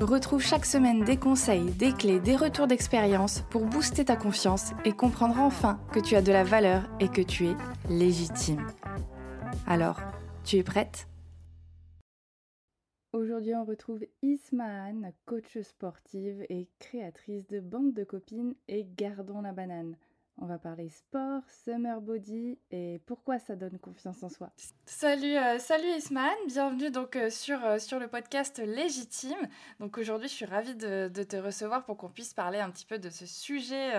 Retrouve chaque semaine des conseils, des clés, des retours d'expérience pour booster ta confiance et comprendre enfin que tu as de la valeur et que tu es légitime. Alors, tu es prête? Aujourd'hui, on retrouve Ismahan, coach sportive et créatrice de bande de copines et Gardons la banane. On va parler sport, summer body et pourquoi ça donne confiance en soi. Salut, euh, salut Isman, bienvenue donc euh, sur, euh, sur le podcast Légitime. Donc aujourd'hui, je suis ravie de, te recevoir pour qu'on puisse parler un petit peu de ce sujet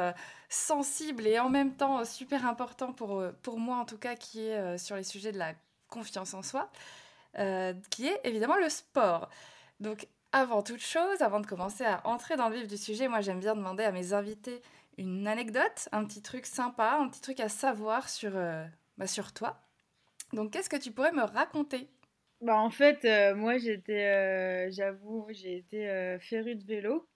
sensible et en même temps super important pour, pour moi en tout cas, qui est sur les sujets de la confiance en soi, qui est évidemment le sport. Donc avant toute chose, avant de commencer à entrer dans le vif du sujet, moi j'aime bien demander à mes invités une anecdote, un petit truc sympa, un petit truc à savoir sur, euh, bah, sur toi. Donc, qu'est-ce que tu pourrais me raconter? Bah, En fait, euh, moi, j'étais, euh, j'avoue, j'ai été férue de vélo.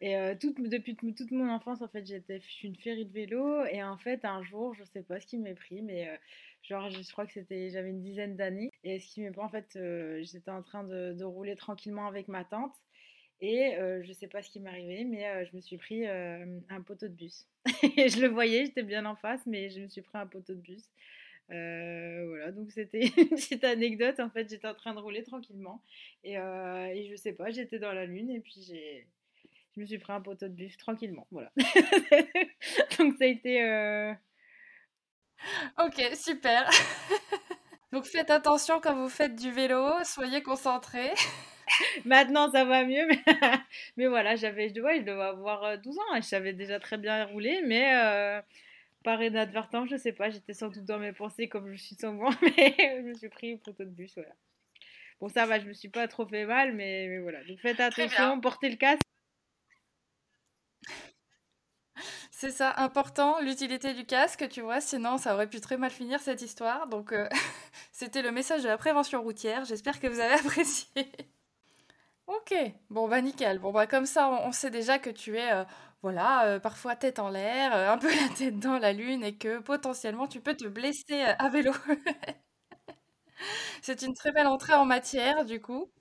Et toute, depuis toute mon enfance, en fait, j'étais, je suis une férue de vélo. Et en fait, un jour, je sais pas ce qui m'est pris, mais genre, je crois que c'était, j'avais une dizaine d'années. Et ce qui m'est pris, en fait, j'étais en train de, rouler tranquillement avec ma tante. Et je ne sais pas ce qui m'est arrivé, mais je me suis pris un poteau de bus. et je le voyais, j'étais bien en face, mais je me suis pris un poteau de bus. voilà, donc c'était une petite anecdote. En fait, j'étais en train de rouler tranquillement. Et, et je sais pas, j'étais dans la lune et puis. Je me suis pris un poteau de bus tranquillement, voilà. donc ça a été. Ok, super. donc faites attention quand vous faites du vélo, soyez concentrés. Maintenant, ça va mieux, mais, mais voilà, j'avais, je devais avoir 12 euh, ans et je savais déjà très bien rouler, mais euh, par inadvertance, je sais pas, j'étais sans doute dans mes pensées comme je suis souvent, mais je me suis pris poteau de bus, voilà. Bon, ça va, je me suis pas trop fait mal, mais, mais voilà. Donc faites attention, portez le casque. C'est ça, important, l'utilité du casque, tu vois, sinon ça aurait pu très mal finir cette histoire. Donc euh, c'était le message de la prévention routière, j'espère que vous avez apprécié. Ok, bon bah nickel. Bon bah comme ça, on, sait déjà que tu es, euh, voilà, euh, parfois tête en l'air, euh, un peu la tête dans la lune et que potentiellement tu peux te blesser à vélo. C'est une très belle entrée en matière du coup.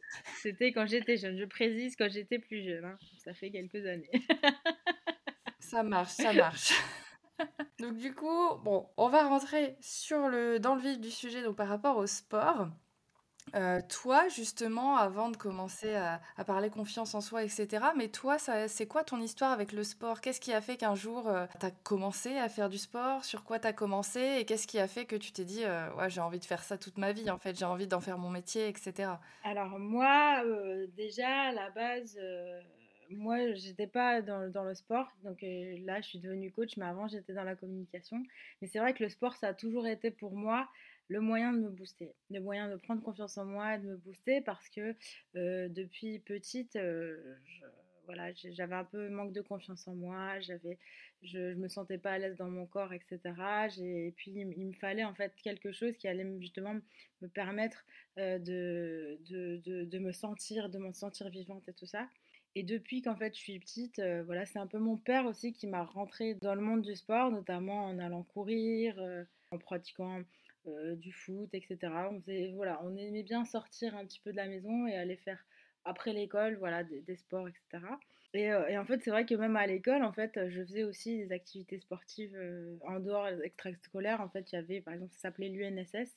C'était quand j'étais jeune, je précise quand j'étais plus jeune, hein. Ça fait quelques années. Ça marche, ça marche. Donc du coup, bon, on va rentrer sur le, dans le vif du sujet donc par rapport au sport. Euh, toi, justement, avant de commencer à, parler confiance en soi, etc., mais toi, c'est quoi ton histoire avec le sport? Qu'est-ce qui a fait qu'un jour, euh, tu as commencé à faire du sport? Sur quoi tu as commencé? Et qu'est-ce qui a fait que tu t'es dit, euh, ouais, j'ai envie de faire ça toute ma vie, en fait, j'ai envie d'en faire mon métier, etc. Alors moi, déjà, à la base, moi, j'étais pas dans, dans le sport, donc là, je suis devenue coach, mais avant, j'étais dans la communication. Mais c'est vrai que le sport, ça a toujours été pour moi le moyen de me booster, le moyen de prendre confiance en moi de me booster parce que depuis petite, voilà, j'avais un peu manque de confiance en moi, j'avais, je, ne me sentais pas à l'aise dans mon corps, etc. Et puis il, me fallait en fait quelque chose qui allait justement me permettre de, de, de, me sentir, de me sentir vivante et tout ça. Et depuis qu'en fait je suis petite, voilà, c'est un peu mon père aussi qui m'a rentré dans le monde du sport, notamment en allant courir, en pratiquant euh, du foot, etc. On, voilà, on aimait bien sortir un petit peu de la maison et aller faire après l'école, voilà, des, sports, etc. Euh, et, en fait, c'est vrai que même à l'école, en fait, je faisais aussi des activités sportives euh, en dehors extrascolaires. En fait, il y avait, par exemple, ça s'appelait l'UNSS.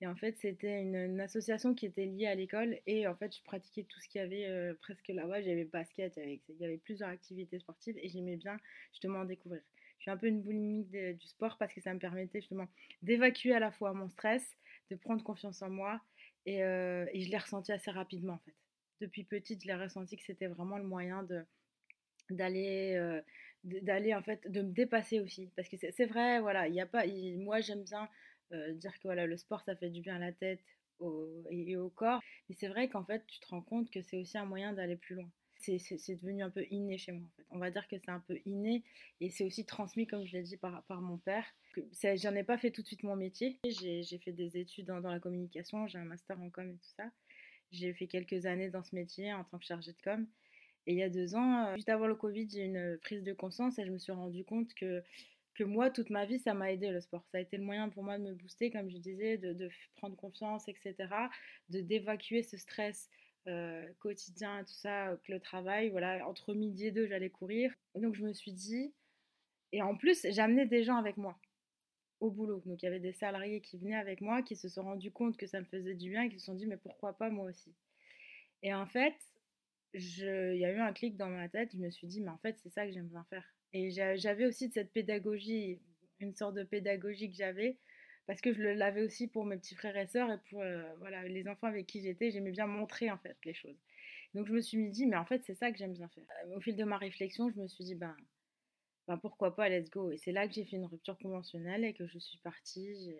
Et en fait, c'était une, association qui était liée à l'école. Et en fait, je pratiquais tout ce qu'il y avait presque là-bas. J'avais basket, il y avait plusieurs activités sportives et j'aimais bien justement découvrir. Je suis un peu une boulimique du sport parce que ça me permettait justement d'évacuer à la fois mon stress, de prendre confiance en moi et, euh, je l'ai ressenti assez rapidement en fait. Depuis petite, je l'ai ressenti que c'était vraiment le moyen de d'aller euh, en fait de me dépasser aussi. Parce que c'est vrai voilà il y a pas moi j'aime bien euh, dire que voilà le sport ça fait du bien à la tête et, au corps. Mais c'est vrai qu'en fait tu te rends compte que c'est aussi un moyen d'aller plus loin c'est devenu un peu inné chez moi. En fait. On va dire que c'est un peu inné et c'est aussi transmis, comme je l'ai dit, par, mon père. J'en ai pas fait tout de suite mon métier. J'ai fait des études dans, la communication, j'ai un master en com et tout ça. J'ai fait quelques années dans ce métier en tant que chargée de com. Et il y a deux ans, euh, juste avant le Covid, j'ai eu une prise de conscience et je me suis rendu compte que, que moi, toute ma vie, ça m'a aidé le sport. Ça a été le moyen pour moi de me booster, comme je disais, de, de prendre confiance, etc. De d'évacuer ce stress quotidien et tout ça, que le travail. Voilà, entre midi et deux, j'allais courir. Donc je me suis dit, et en plus, j'amenais des gens avec moi au boulot. Donc il y avait des salariés qui venaient avec moi, qui se sont rendus compte que ça me faisait du bien qui se sont dit, mais pourquoi pas moi aussi? Et en fait, il y a eu un clic dans ma tête, je me suis dit, mais en fait, c'est ça que j'aime bien faire. Et j'avais aussi de cette pédagogie, une sorte de pédagogie que j'avais, parce que je l'avais aussi pour mes petits frères et sœurs et pour euh, voilà, les enfants avec qui j'étais, j'aimais bien montrer en fait les choses. Donc je me suis dit, mais en fait, c'est ça que j'aime bien faire. Au fil de ma réflexion, je me suis dit, ben, ben pourquoi pas, let's go. Et c'est là que j'ai fait une rupture conventionnelle et que je suis partie.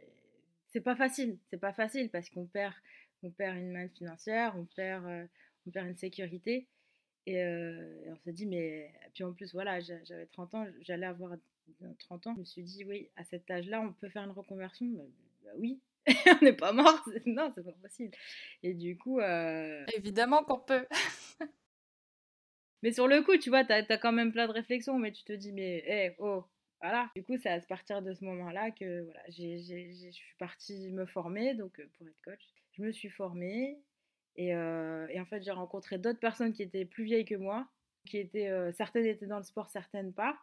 C'est pas facile, c'est pas facile parce qu'on perd, on perd une manne financière, on perd, euh, on perd une sécurité. Et, euh, on s'est dit, mais. Puis en plus, voilà, j'avais 30 ans, j'allais avoir 30 ans. Je me suis dit, oui, à cet âge-là, on peut faire une reconversion. Bah, bah oui, on n'est pas mort. Non, c'est pas possible. Et du coup. Euh Évidemment qu'on peut. mais sur le coup, tu vois, tu as, quand même plein de réflexions, mais tu te dis, mais, hé, oh, voilà. Du coup, c'est à partir de ce moment-là que voilà, je suis partie me former donc, euh, pour être coach. Je me suis formée et, euh, et en fait, j'ai rencontré d'autres personnes qui étaient plus vieilles que moi, qui étaient, euh, certaines étaient dans le sport, certaines pas.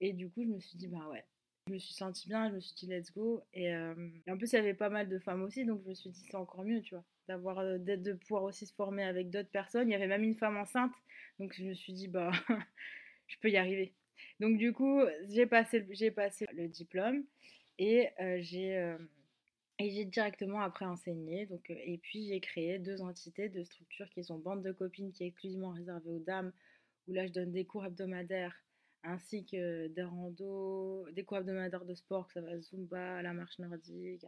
Et du coup, je me suis dit, bah ouais, je me suis sentie bien, je me suis dit, let's go. Et, en plus, il y avait pas mal de femmes aussi, donc je me suis dit, c'est encore mieux, tu vois, d'avoir, de pouvoir aussi se former avec d'autres personnes. Il y avait même une femme enceinte, donc je me suis dit, bah, je peux y arriver. Donc du coup, j'ai passé, j'ai passé le diplôme et j'ai et j'ai directement après enseigné. Donc, et puis j'ai créé deux entités, deux structures qui sont Bande de copines qui est exclusivement réservée aux dames, où là je donne des cours hebdomadaires ainsi que des randos, des cours hebdomadaires de sport, que ça va Zumba, la marche nordique,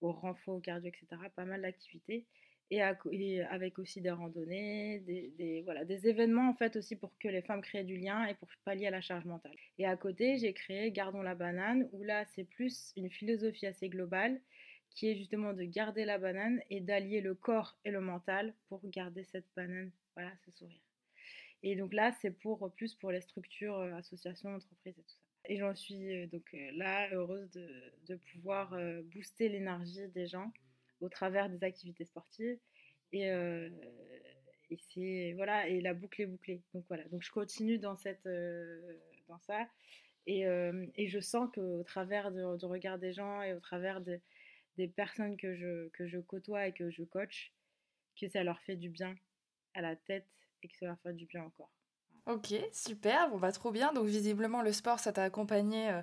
au renfort, au cardio, etc. Pas mal d'activités. Et, avec aussi des randonnées, des, voilà, des événements en fait aussi pour que les femmes créent du lien et pour pallier à la charge mentale. Et à côté, j'ai créé Gardons la banane, où là c'est plus une philosophie assez globale qui est justement de garder la banane et d'allier le corps et le mental pour garder cette banane, voilà, ce sourire. Et donc là, c'est pour plus pour les structures, euh, associations, entreprises et tout ça. Et j'en suis euh, donc euh, là heureuse de, pouvoir booster l'énergie des gens au travers des activités sportives. Et, c'est voilà, et la boucle est bouclée. Donc voilà, donc je continue dans cette dans ça. Et, et, je sens qu'au travers de, de regard des gens et au travers de, des personnes que je, que je côtoie et que je coach, que ça leur fait du bien à la tête que ça leur fait du bien encore. Ok, super, bon bah trop bien. Donc visiblement le sport, ça t'a accompagné euh,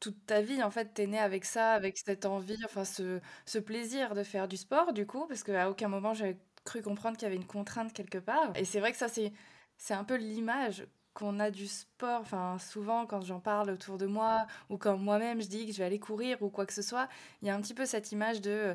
toute ta vie. En fait, t'es né avec ça, avec cette envie, enfin ce, ce plaisir de faire du sport du coup, parce qu'à aucun moment j'avais cru comprendre qu'il y avait une contrainte quelque part. Et c'est vrai que ça c'est c'est un peu l'image qu'on a du sport, enfin souvent quand j'en parle autour de moi ou quand moi-même je dis que je vais aller courir ou quoi que ce soit, il y a un petit peu cette image de euh,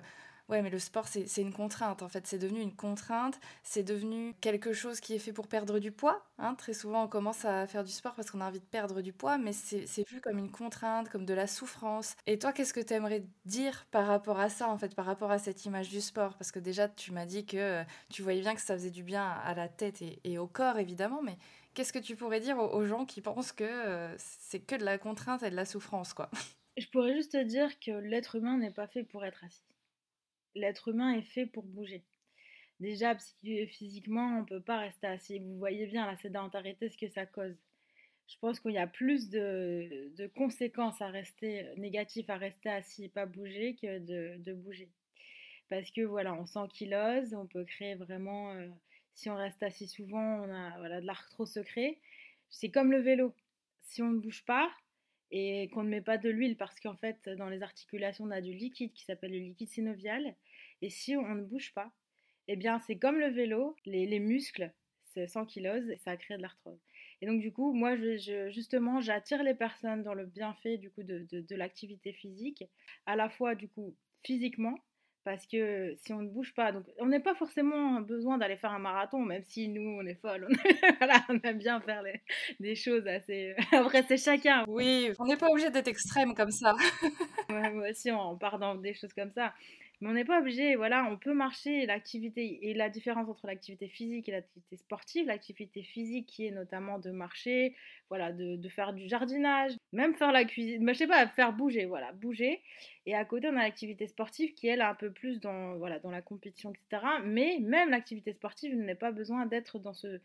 ouais mais le sport c'est une contrainte en fait, c'est devenu une contrainte, c'est devenu quelque chose qui est fait pour perdre du poids. Hein. Très souvent on commence à faire du sport parce qu'on a envie de perdre du poids, mais c'est vu comme une contrainte, comme de la souffrance. Et toi qu'est-ce que tu aimerais dire par rapport à ça en fait, par rapport à cette image du sport? Parce que déjà tu m'as dit que euh, tu voyais bien que ça faisait du bien à la tête et, au corps évidemment, mais Qu'est-ce que tu pourrais dire aux, gens qui pensent que euh, c'est que de la contrainte et de la souffrance, quoi? Je pourrais juste te dire que l'être humain n'est pas fait pour être assis. L'être humain est fait pour bouger. Déjà, physiquement, on ne peut pas rester assis. Vous voyez bien la sédentarité, ce que ça cause. Je pense qu'il y a plus de, conséquences à rester négatives à rester assis et pas bouger que de, bouger. Parce que voilà, on s'ankylose, on peut créer vraiment euh, si on reste assis souvent, on a voilà, de l'arthrose secret. C'est comme le vélo. Si on ne bouge pas et qu'on ne met pas de l'huile, parce qu'en fait, dans les articulations, on a du liquide qui s'appelle le liquide synovial. Et si on ne bouge pas, eh bien, c'est comme le vélo, les, muscles s'ankylosent et ça crée de l'arthrose. Et donc, du coup, moi, justement, j'attire les personnes dans le bienfait du coup de, de l'activité physique, à la fois, du coup, physiquement, Parce que si on ne bouge pas, donc on n'a pas forcément besoin d'aller faire un marathon, même si nous on est folles, on, voilà, on aime bien faire des choses assez. Après c'est chacun. Oui, on n'est pas obligé d'être extrême comme ça. moi aussi on part dans des choses comme ça. Mais on n'est pas obligé, voilà, on peut marcher l'activité et la différence entre l'activité physique et l'activité sportive, l'activité physique qui est notamment de marcher, voilà, de, faire du jardinage, même faire la cuisine, je sais pas, faire bouger, voilà, bouger. Et à côté, on a l'activité sportive qui elle un peu plus dans, voilà, dans la compétition, etc. Mais même l'activité sportive n'a pas besoin d'être dans ce,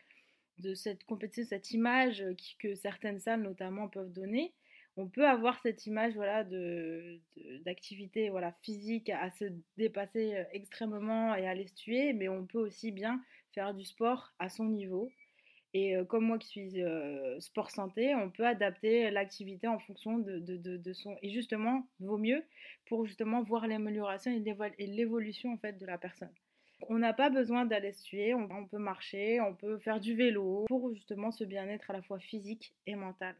de cette compétition, cette image que certaines salles notamment peuvent donner on peut avoir cette image voilà, de, d'activité voilà, physique à se dépasser extrêmement et à les tuer, mais on peut aussi bien faire du sport à son niveau. Et comme moi qui suis sport santé, on peut adapter l'activité en fonction de, de, son... Et justement, vaut mieux pour justement voir l'amélioration et l'évolution en fait de la personne. On n'a pas besoin d'aller se tuer, on peut marcher, on peut faire du vélo pour justement ce bien-être à la fois physique et mental.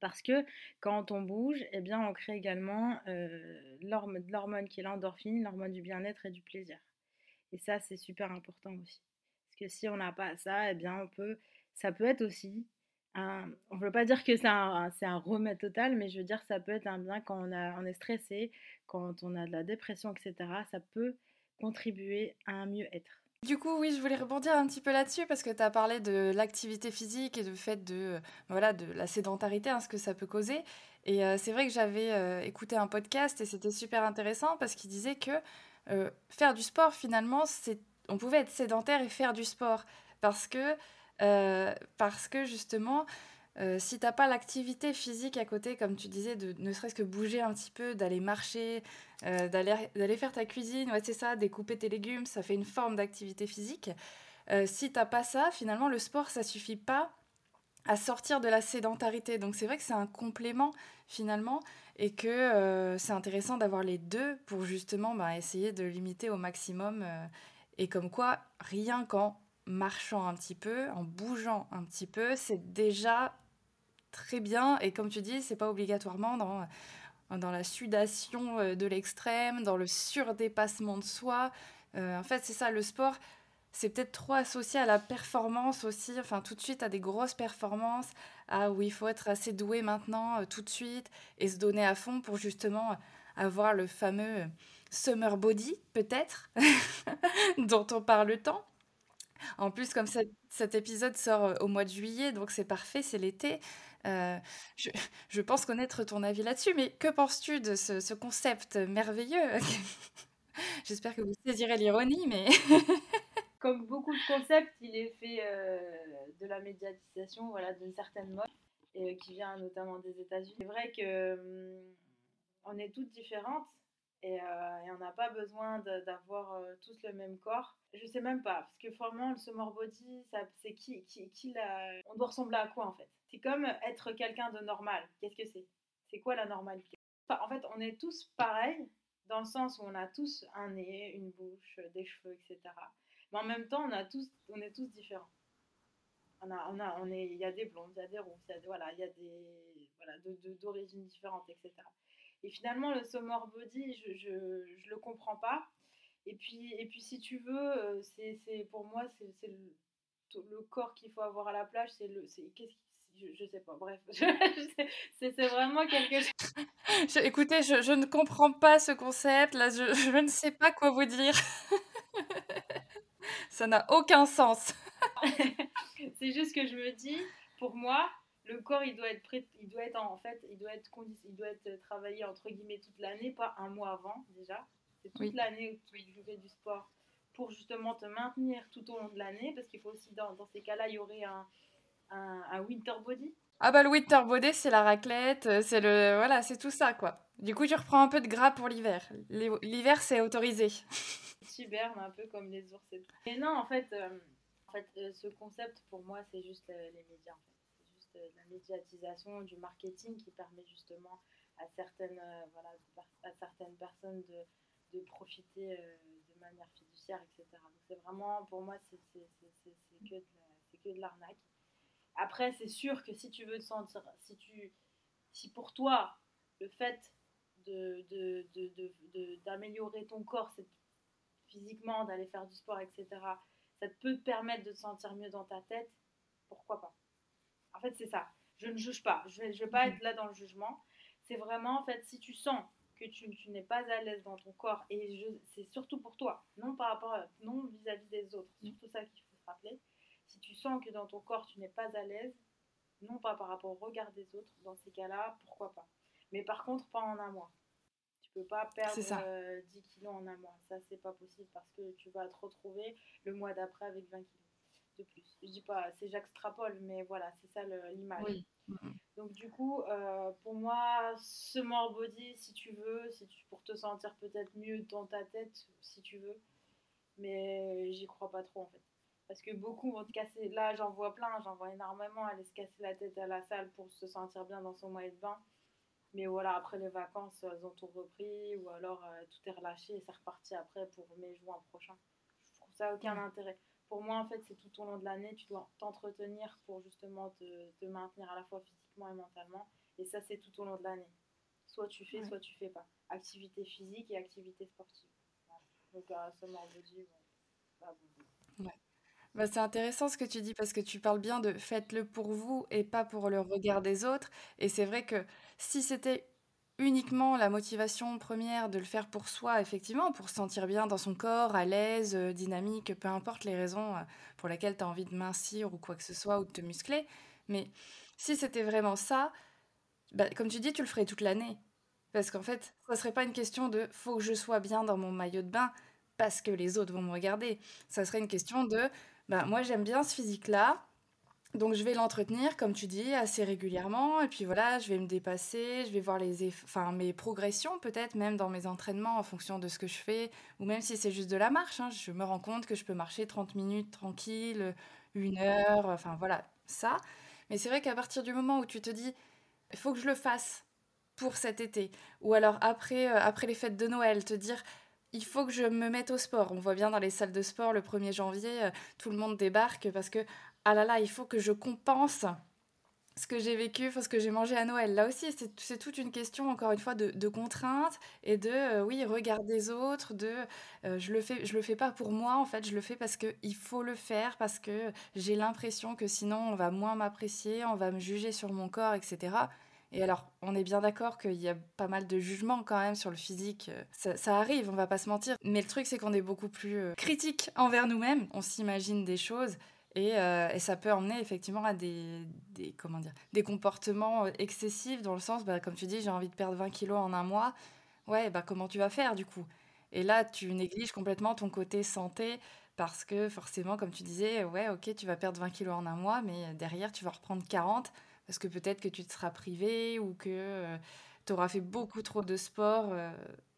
Parce que quand on bouge, eh bien, on crée également euh, l'hormone qui est l'endorphine, l'hormone du bien-être et du plaisir. Et ça, c'est super important aussi. Parce que si on n'a pas ça, eh bien, on peut, ça peut être aussi un, on ne veut pas dire que c'est un, remède total, mais je veux dire ça peut être un bien quand on est stressé, quand on a de la dépression, etc. Ça peut contribuer à un mieux-être. Du coup, oui, je voulais rebondir un petit peu là-dessus parce que tu as parlé de l'activité physique et du fait de, voilà, de la sédentarité, hein, ce que ça peut causer. Et euh, c'est vrai que j'avais euh, écouté un podcast et c'était super intéressant parce qu'il disait que euh, faire du sport, finalement, c'est, on pouvait être sédentaire et faire du sport parce que, parce que justement, euh, si t'as pas l'activité physique à côté, comme tu disais, de ne serait-ce que bouger un petit peu, d'aller marcher, euh, d'aller faire ta cuisine, ouais, c'est ça, découper tes légumes, ça fait une forme d'activité physique. Euh, si t'as pas ça, finalement, le sport, ça suffit pas à sortir de la sédentarité. Donc c'est vrai que c'est un complément finalement et que c'est intéressant d'avoir les deux pour justement bah, essayer de limiter au maximum. et comme quoi, rien qu'en marchant un petit peu, en bougeant un petit peu, c'est déjà très bien. Et comme tu dis, c'est pas obligatoirement dans, dans la sudation euh, de l'extrême, dans le surdépassement de soi. Euh, en fait, c'est ça, le sport, c'est peut-être trop associé à la performance aussi, enfin tout de suite à des grosses performances, à où il faut être assez doué maintenant, euh, tout de suite, et se donner à fond pour justement avoir le fameux summer body, peut-être, dont on parle tant. En plus, comme cet épisode sort au mois de juillet, donc c'est parfait, c'est l'été. Euh, je, pense connaître ton avis là-dessus, mais que penses-tu de ce, concept merveilleux? J'espère que vous saisirez l'ironie, mais... Comme beaucoup de concepts, il est fait euh, de la médiatisation voilà, d'une certaine mode, et, euh, qui vient notamment des États-Unis. C'est vrai que hum, on est toutes différentes, et, on n'a pas besoin d'avoir tous le même corps. Je sais même pas, parce que vraiment, le summer c'est qui, qui, qui On doit ressembler à quoi en fait? C'est comme être quelqu'un de normal. Qu'est-ce que c'est? C'est quoi la normalité? En fait, on est tous pareils dans le sens où on a tous un nez, une bouche, des cheveux, etc. Mais en même temps, on, a tous, on est tous différents. On a, on a, on est, il y a des blondes, il y a des rousses, il y a voilà, il y a des, voilà, d'origines de, différentes, etc. Et finalement, le summer body, je, je, je le comprends pas. Et puis, et puis si tu veux, euh, c'est, pour moi, c'est, le, le, corps qu'il faut avoir à la plage. C'est le, je, sais pas, bref, c'est vraiment quelque chose. écoutez, je, je, ne comprends pas ce concept, là, je, je ne sais pas quoi vous dire. Ça n'a aucun sens. c'est juste que je me dis, pour moi, le corps, il doit être prêt, il doit être en, fait, il doit être il doit être travaillé entre guillemets toute l'année, pas un mois avant déjà. C'est toute l'année où tu fais du sport pour justement te maintenir tout au long de l'année, parce qu'il faut aussi dans, dans ces cas-là, il y aurait un, un, winter body? Ah bah le winter body, c'est la raclette, euh, c'est le voilà, c'est tout ça quoi. Du coup, tu reprends un peu de gras pour l'hiver. L'hiver, c'est autorisé. Super, un peu comme les ours. Et non, en fait, euh, en fait euh, ce concept, pour moi, c'est juste les médias. C'est juste la médiatisation du marketing qui permet justement à certaines, voilà, à certaines personnes de, de profiter de manière fiduciaire, etc. Donc c'est vraiment, pour moi, c'est que que de l'arnaque. Après, c'est sûr que si tu veux te sentir, si tu, si pour toi, le fait d'améliorer de, de, ton corps, physiquement, d'aller faire du sport, etc., ça peut te permettre de te sentir mieux dans ta tête, pourquoi pas? En fait, c'est ça. Je ne juge pas. Je ne vais, pas être là dans le jugement. C'est vraiment, en fait, si tu sens que tu, tu n'es pas à l'aise dans ton corps, et c'est surtout pour toi, non par rapport à, non vis-à-vis des autres, c'est surtout ça qu'il faut se rappeler. Si tu sens que dans ton corps, tu n'es pas à l'aise, non pas par rapport au regard des autres, dans ces cas-là, pourquoi pas. Mais par contre, pas en un mois. Tu peux pas perdre 10 euh, kilos en un mois. Ça, c'est pas possible parce que tu vas te retrouver le mois d'après avec 20 kilos de plus. Je dis pas, c'est j'extrapole, mais voilà, c'est ça l'image. Donc du coup, euh, pour moi, ce more body, si tu veux, si tu, pour te sentir peut-être mieux dans ta tête, si tu veux, mais j'y crois pas trop en fait. Parce que beaucoup vont te casser, là j'en vois plein, j'en vois énormément aller se casser la tête à la salle pour se sentir bien dans son moyen de bain. Mais voilà, après les vacances, elles ont tout repris, ou alors euh, tout est relâché et c'est reparti après pour mai-juin prochain. Je trouve ça aucun intérêt pour moi, en fait, c'est tout au long de l'année, tu dois t'entretenir pour justement te, maintenir à la fois physiquement et mentalement. Et ça, c'est tout au long de l'année. Soit tu fais, soit tu fais pas. Activité physique et activité sportive. Donc, euh, summer body, bah, ouais. Bah, c'est intéressant ce que tu dis parce que tu parles bien de faites-le pour vous et pas pour le regard des autres. Et c'est vrai que si c'était uniquement la motivation première de le faire pour soi, effectivement, pour se sentir bien dans son corps, à l'aise, euh, dynamique, peu importe les raisons euh, pour lesquelles tu as envie de mincir ou quoi que ce soit, ou de te muscler. Mais si c'était vraiment ça, bah, comme tu dis, tu le ferais toute l'année. Parce qu'en fait, ça serait pas une question de faut que je sois bien dans mon maillot de bain parce que les autres vont me regarder. Ça serait une question de bah, moi j'aime bien ce physique-là, donc je vais l'entretenir, comme tu dis, assez régulièrement. Et puis voilà, je vais me dépasser, je vais voir les enfin, mes progressions peut-être, même dans mes entraînements en fonction de ce que je fais. Ou même si c'est juste de la marche, hein, je me rends compte que je peux marcher 30 minutes tranquille, une heure, enfin voilà, ça. Mais c'est vrai qu'à partir du moment où tu te dis, il faut que je le fasse pour cet été. Ou alors après, euh, après les fêtes de Noël, te dire, il faut que je me mette au sport. On voit bien dans les salles de sport le 1er janvier, euh, tout le monde débarque parce que ah là là, il faut que je compense ce que j'ai vécu, ce que j'ai mangé à Noël. Là aussi, c'est toute une question, encore une fois, de, de contraintes et de, euh, oui, regard des autres, de, euh, je le fais, je le fais pas pour moi, en fait, je le fais parce qu'il faut le faire, parce que j'ai l'impression que sinon, on va moins m'apprécier, on va me juger sur mon corps, etc. Et alors, on est bien d'accord qu'il y a pas mal de jugements quand même sur le physique. Ça, ça arrive, on va pas se mentir. Mais le truc, c'est qu'on est beaucoup plus euh, critique envers nous-mêmes. On s'imagine des choses euh, et, ça peut emmener effectivement à des, des, comment dire, des comportements euh, excessifs dans le sens, bah, comme tu dis, j'ai envie de perdre 20 kilos en un mois. Ouais, bah, comment tu vas faire du coup? Et là, tu négliges complètement ton côté santé parce que forcément, comme tu disais, ouais, ok, tu vas perdre 20 kilos en un mois, mais derrière, tu vas reprendre 40 parce que peut-être que tu te seras privé ou que euh, tu auras fait beaucoup trop de sport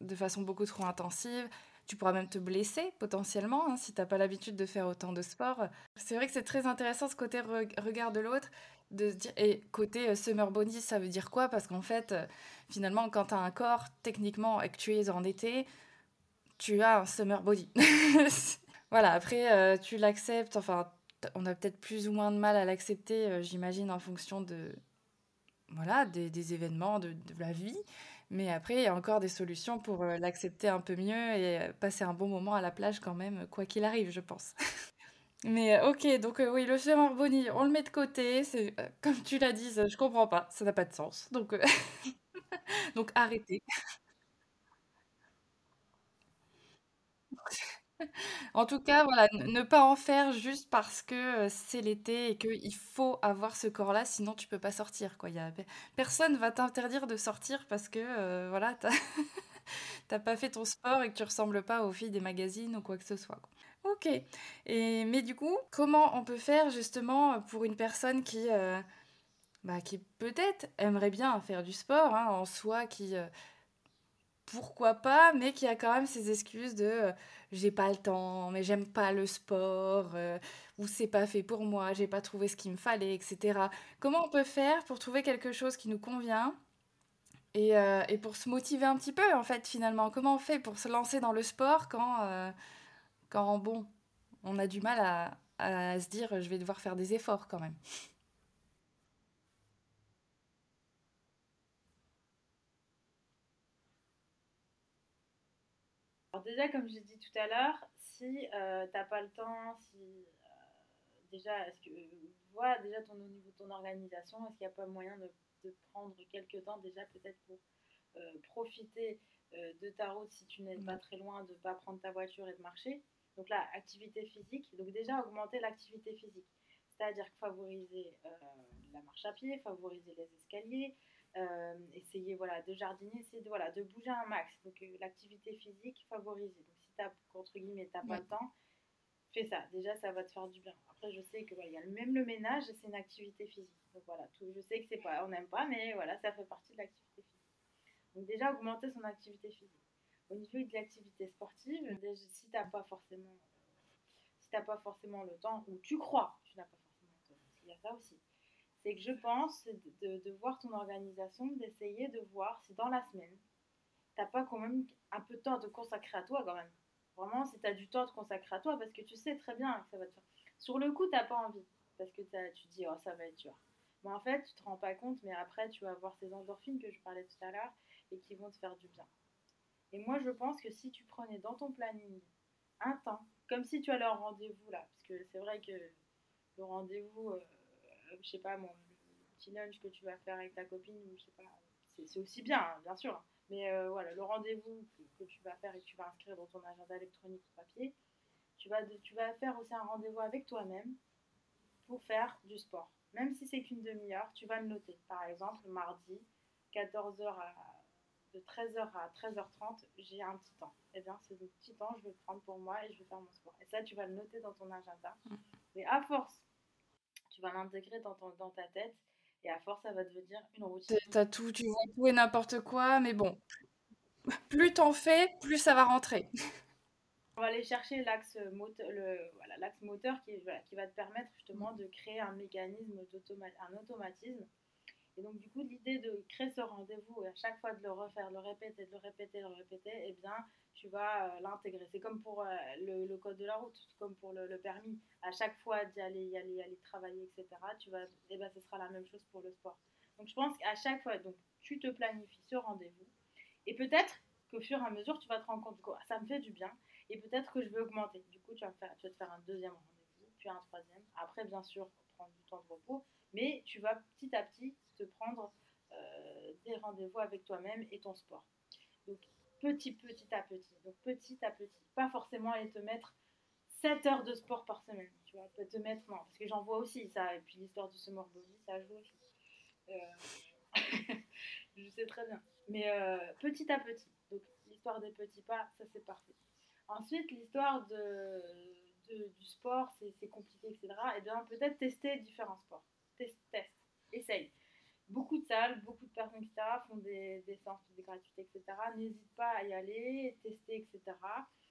de façon beaucoup trop intensive tu pourras même te blesser potentiellement hein, si tu n'as pas l'habitude de faire autant de sport. C'est vrai que c'est très intéressant ce côté regard de l'autre. De dire, et côté euh, summer body, ça veut dire quoi? Parce qu'en fait, euh, finalement, quand tu as un corps techniquement et que tu es en été, tu as un summer body. voilà, après, euh, tu l'acceptes. Enfin, on a peut-être plus ou moins de mal à l'accepter, j'imagine, en fonction de, voilà, des, événements de, de, la vie. Mais après, il y a encore des solutions pour euh, l'accepter un peu mieux et euh, passer un bon moment à la plage quand même, quoi qu'il arrive, je pense. Mais euh, ok, donc oui, le summer body, on le met de côté. C'est comme tu l'as dit, je comprends pas, ça n'a pas de sens. Donc, donc arrêtez. En tout cas, voilà, ne pas en faire juste parce que, c'est l'été et qu'il faut avoir ce corps-là, sinon tu peux pas sortir, quoi. Y a personne va t'interdire de sortir parce que, voilà, tu as pas fait ton sport et que tu ressembles pas aux filles des magazines ou quoi que ce soit, OK et mais du coup, comment on peut faire justement, pour une personne qui, bah, qui peut-être aimerait bien faire du sport, hein, en soi, qui, pourquoi pas, mais qui a quand même ces excuses de euh, j'ai pas le temps, mais j'aime pas le sport, euh, ou c'est pas fait pour moi, j'ai pas trouvé ce qu'il me fallait, etc. Comment on peut faire pour trouver quelque chose qui nous convient et, euh, et pour se motiver un petit peu, en fait, finalement? Comment on fait pour se lancer dans le sport quand, quand bon, on a du mal à se dire je vais devoir faire des efforts quand même? Alors déjà, comme j'ai dit tout à l'heure, si euh, t'as pas le temps, si euh, déjà, est-ce que vois déjà ton, au niveau de ton organisation, est-ce qu'il n'y a pas moyen de, de, prendre quelques temps déjà peut-être pour euh, profiter euh, de ta route si tu n'es pas très loin, de ne pas prendre ta voiture et de marcher? Donc là, activité physique. Donc déjà, augmenter l'activité physique. C'est-à-dire favoriser euh, la marche à pied, favoriser les escaliers, euh, essayer voilà, de jardiner, essayer de, voilà, de bouger un max. Donc euh, l'activité physique, favoriser. Donc si tu n'as, entre guillemets, t'as pas Ouais. le temps, fais ça. Déjà, ça va te faire du bien. Après, je sais que voilà, il y a même le ménage, c'est une activité physique. Donc voilà, tout, je sais que c'est pas, on n'aime pas, mais voilà, ça fait partie de l'activité physique. Donc déjà, augmenter son activité physique. Au niveau de l'activité sportive, déjà, si t'as pas forcément, si t'as pas forcément le temps, ou tu crois que tu n'as pas forcément le temps, qu'il y a ça aussi, c'est que je pense de, de- de voir ton organisation, d'essayer de voir si dans la semaine, t'as pas quand même un peu de temps à te consacrer à toi quand même. Vraiment, si t'as du temps te consacrer à toi, parce que tu sais très bien que ça va te faire. Sur le coup, t'as pas envie, parce que tu dis, oh, ça va être dur. Mais en fait, tu te rends pas compte, mais après, tu vas avoir ces endorphines que je parlais tout à l'heure et qui vont te faire du bien. Et moi, je pense que si tu prenais dans ton planning un temps, comme si tu allais en rendez-vous là, parce que c'est vrai que le rendez-vous, euh, je sais pas, le petit lunch que tu vas faire avec ta copine, ou je sais pas, c'est c'est aussi bien, hein, bien sûr. Mais euh, voilà, le rendez-vous que, que tu vas faire et que tu vas inscrire dans ton agenda électronique ou papier, tu vas, de- tu vas faire aussi un rendez-vous avec toi-même pour faire du sport. Même si c'est qu'une demi-heure, tu vas le noter. Par exemple, mardi, 14h à, de 13h à 13h30, j'ai un petit temps. Eh bien, ce petit temps, je vais le prendre pour moi et je vais faire mon sport. Et ça, tu vas le noter dans ton agenda. Mais à force, tu vas l'intégrer dans, ton- dans ta tête et à force, ça va devenir une routine. T'as tout, tu vois tout et n'importe quoi, mais bon, plus t'en fais, plus ça va rentrer. On va aller chercher l'axe moteur, le, voilà, l'axe moteur qui, voilà, qui va te permettre justement de créer un mécanisme, d'automa- un automatisme. Et donc, du coup, l'idée de créer ce rendez-vous et à chaque fois de le refaire, le répéter, de le répéter, le répéter, eh bien, tu vas euh, l'intégrer. C'est comme pour euh, le, code de la route, comme pour le, permis. À chaque fois d'y aller, y aller, y aller travailler, etc., tu vas, eh ben, ce sera la même chose pour le sport. Donc, je pense qu'à chaque fois, donc, tu te planifies ce rendez-vous. Et peut-être qu'au fur et à mesure, tu vas te rendre compte que ah, ça me fait du bien et peut-être que je vais augmenter. Du coup, tu vas, faire, tu vas te faire un deuxième rendez-vous, puis un troisième. Après, bien sûr, prendre du temps de repos, mais tu vas petit à petit te prendre euh, des rendez-vous avec toi-même et ton sport. Donc, petit, petit à petit. Donc, petit à petit. Pas forcément aller te mettre 7 heures de sport par semaine. Tu vois, peut te mettre, non, parce que j'en vois aussi ça. Et puis, l'histoire du summer body, ça joue aussi. Euh, je sais très bien. Mais euh, petit à petit. Donc, l'histoire des petits pas, ça c'est parfait. Ensuite, l'histoire de, du sport, c'est compliqué, etc. Et bien, peut-être tester différents sports. Test, test, essaye. Beaucoup de salles, beaucoup de personnes, etc., font des, des séances de gratuité, etc. N'hésite pas à y aller, tester, etc.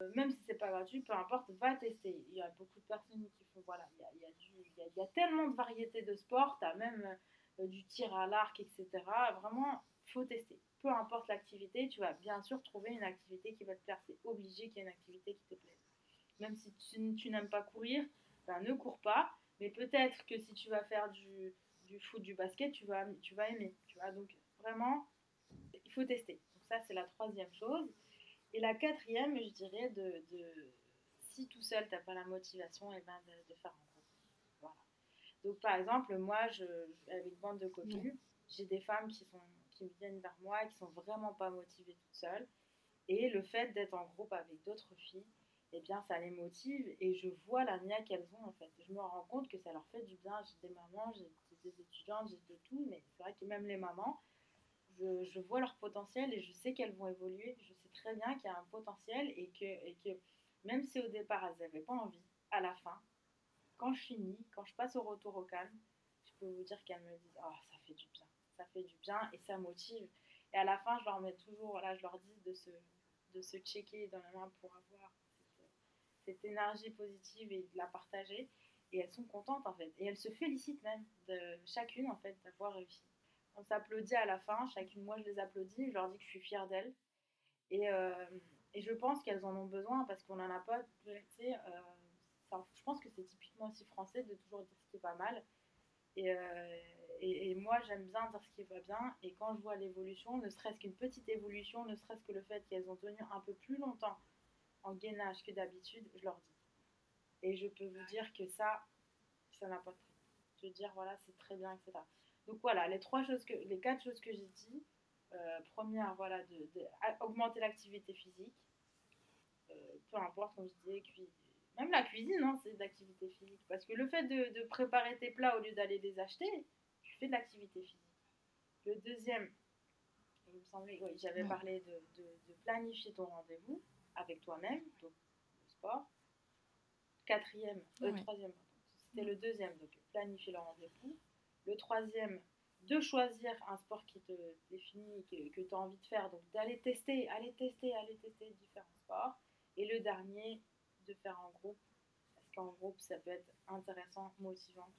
Euh, même si c'est pas gratuit, peu importe, va tester. Il y a beaucoup de personnes qui font, voilà, il y a, il y a- il y a tellement de variétés de sports, tu as même euh, du tir à l'arc, etc. Vraiment, faut tester. Peu importe l'activité, tu vas bien sûr trouver une activité qui va te plaire. C'est obligé qu'il y ait une activité qui te plaise. Même si tu, tu n'aimes pas courir, ben, ne cours pas. Mais peut-être que si tu vas faire du, du foot, du basket, tu vas, tu vas aimer. Tu vois Donc vraiment, il faut tester. Donc ça, c'est la troisième chose. Et la quatrième, je dirais, de, de si tout seul, tu n'as pas la motivation, et ben de, de faire un groupe. Voilà. Donc par exemple, moi, je, je- avec une bande de copines, j'ai des femmes qui, sont, qui viennent vers moi et qui sont vraiment pas motivées toutes seules. Et le fait d'être en groupe avec d'autres filles, eh bien, ça les motive et je vois la nia qu'elles ont en fait. Je me rends compte que ça leur fait du bien. J'ai des mamans, j'ai des étudiantes, j'ai de tout, mais c'est vrai que même les mamans, je, je vois leur potentiel et je sais qu'elles vont évoluer. Je sais très bien qu'il y a un potentiel et que, et que même si au départ elles n'avaient pas envie, à la fin, quand je finis, quand je passe au retour au calme, je peux vous dire qu'elles me disent Oh, ça fait du bien, ça fait du bien et ça motive. Et à la fin, je leur mets toujours, là, je leur dis de se, de se checker dans la main pour avoir cette énergie positive et de la partager. Et elles sont contentes en fait. Et elles se félicitent même de chacune en fait d'avoir réussi. On s'applaudit à la fin, chacune, moi je les applaudis, je leur dis que je suis fière d'elles. Et, euh, et je pense qu'elles en ont besoin parce qu'on n'en a pas, tu euh, je pense que c'est typiquement aussi français de toujours dire ce qui va mal. Et, euh, et, et moi, j'aime bien dire ce qui va bien. Et quand je vois l'évolution, ne serait-ce qu'une petite évolution, ne serait-ce que le fait qu'elles ont tenu un peu plus longtemps en gainage que d'habitude, je leur dis. Et je peux vous dire que ça, ça n'a pas de prix. Je veux dire, voilà, c'est très bien, etc. Donc voilà, les trois choses que, les quatre choses que j'ai dit. Euh, première, voilà, de, augmenter l'activité physique. Euh, peu importe, comme je disais, même la cuisine, hein, c'est de l'activité physique. Parce que le fait de, préparer tes plats au lieu d'aller les acheter, tu fais de l'activité physique. Le deuxième, il me semblait, oui, j'avais parlé de, de, planifier ton rendez-vous avec toi-même, donc le sport. Quatrième, le euh, troisième, c'était le deuxième, donc planifier le rendez-vous. Le troisième, de choisir un sport qui te définit, que, que tu as envie de faire, donc d'aller tester, aller tester, aller tester différents sports. Et le dernier, de faire en groupe, parce qu'en groupe, ça peut être intéressant, motivant,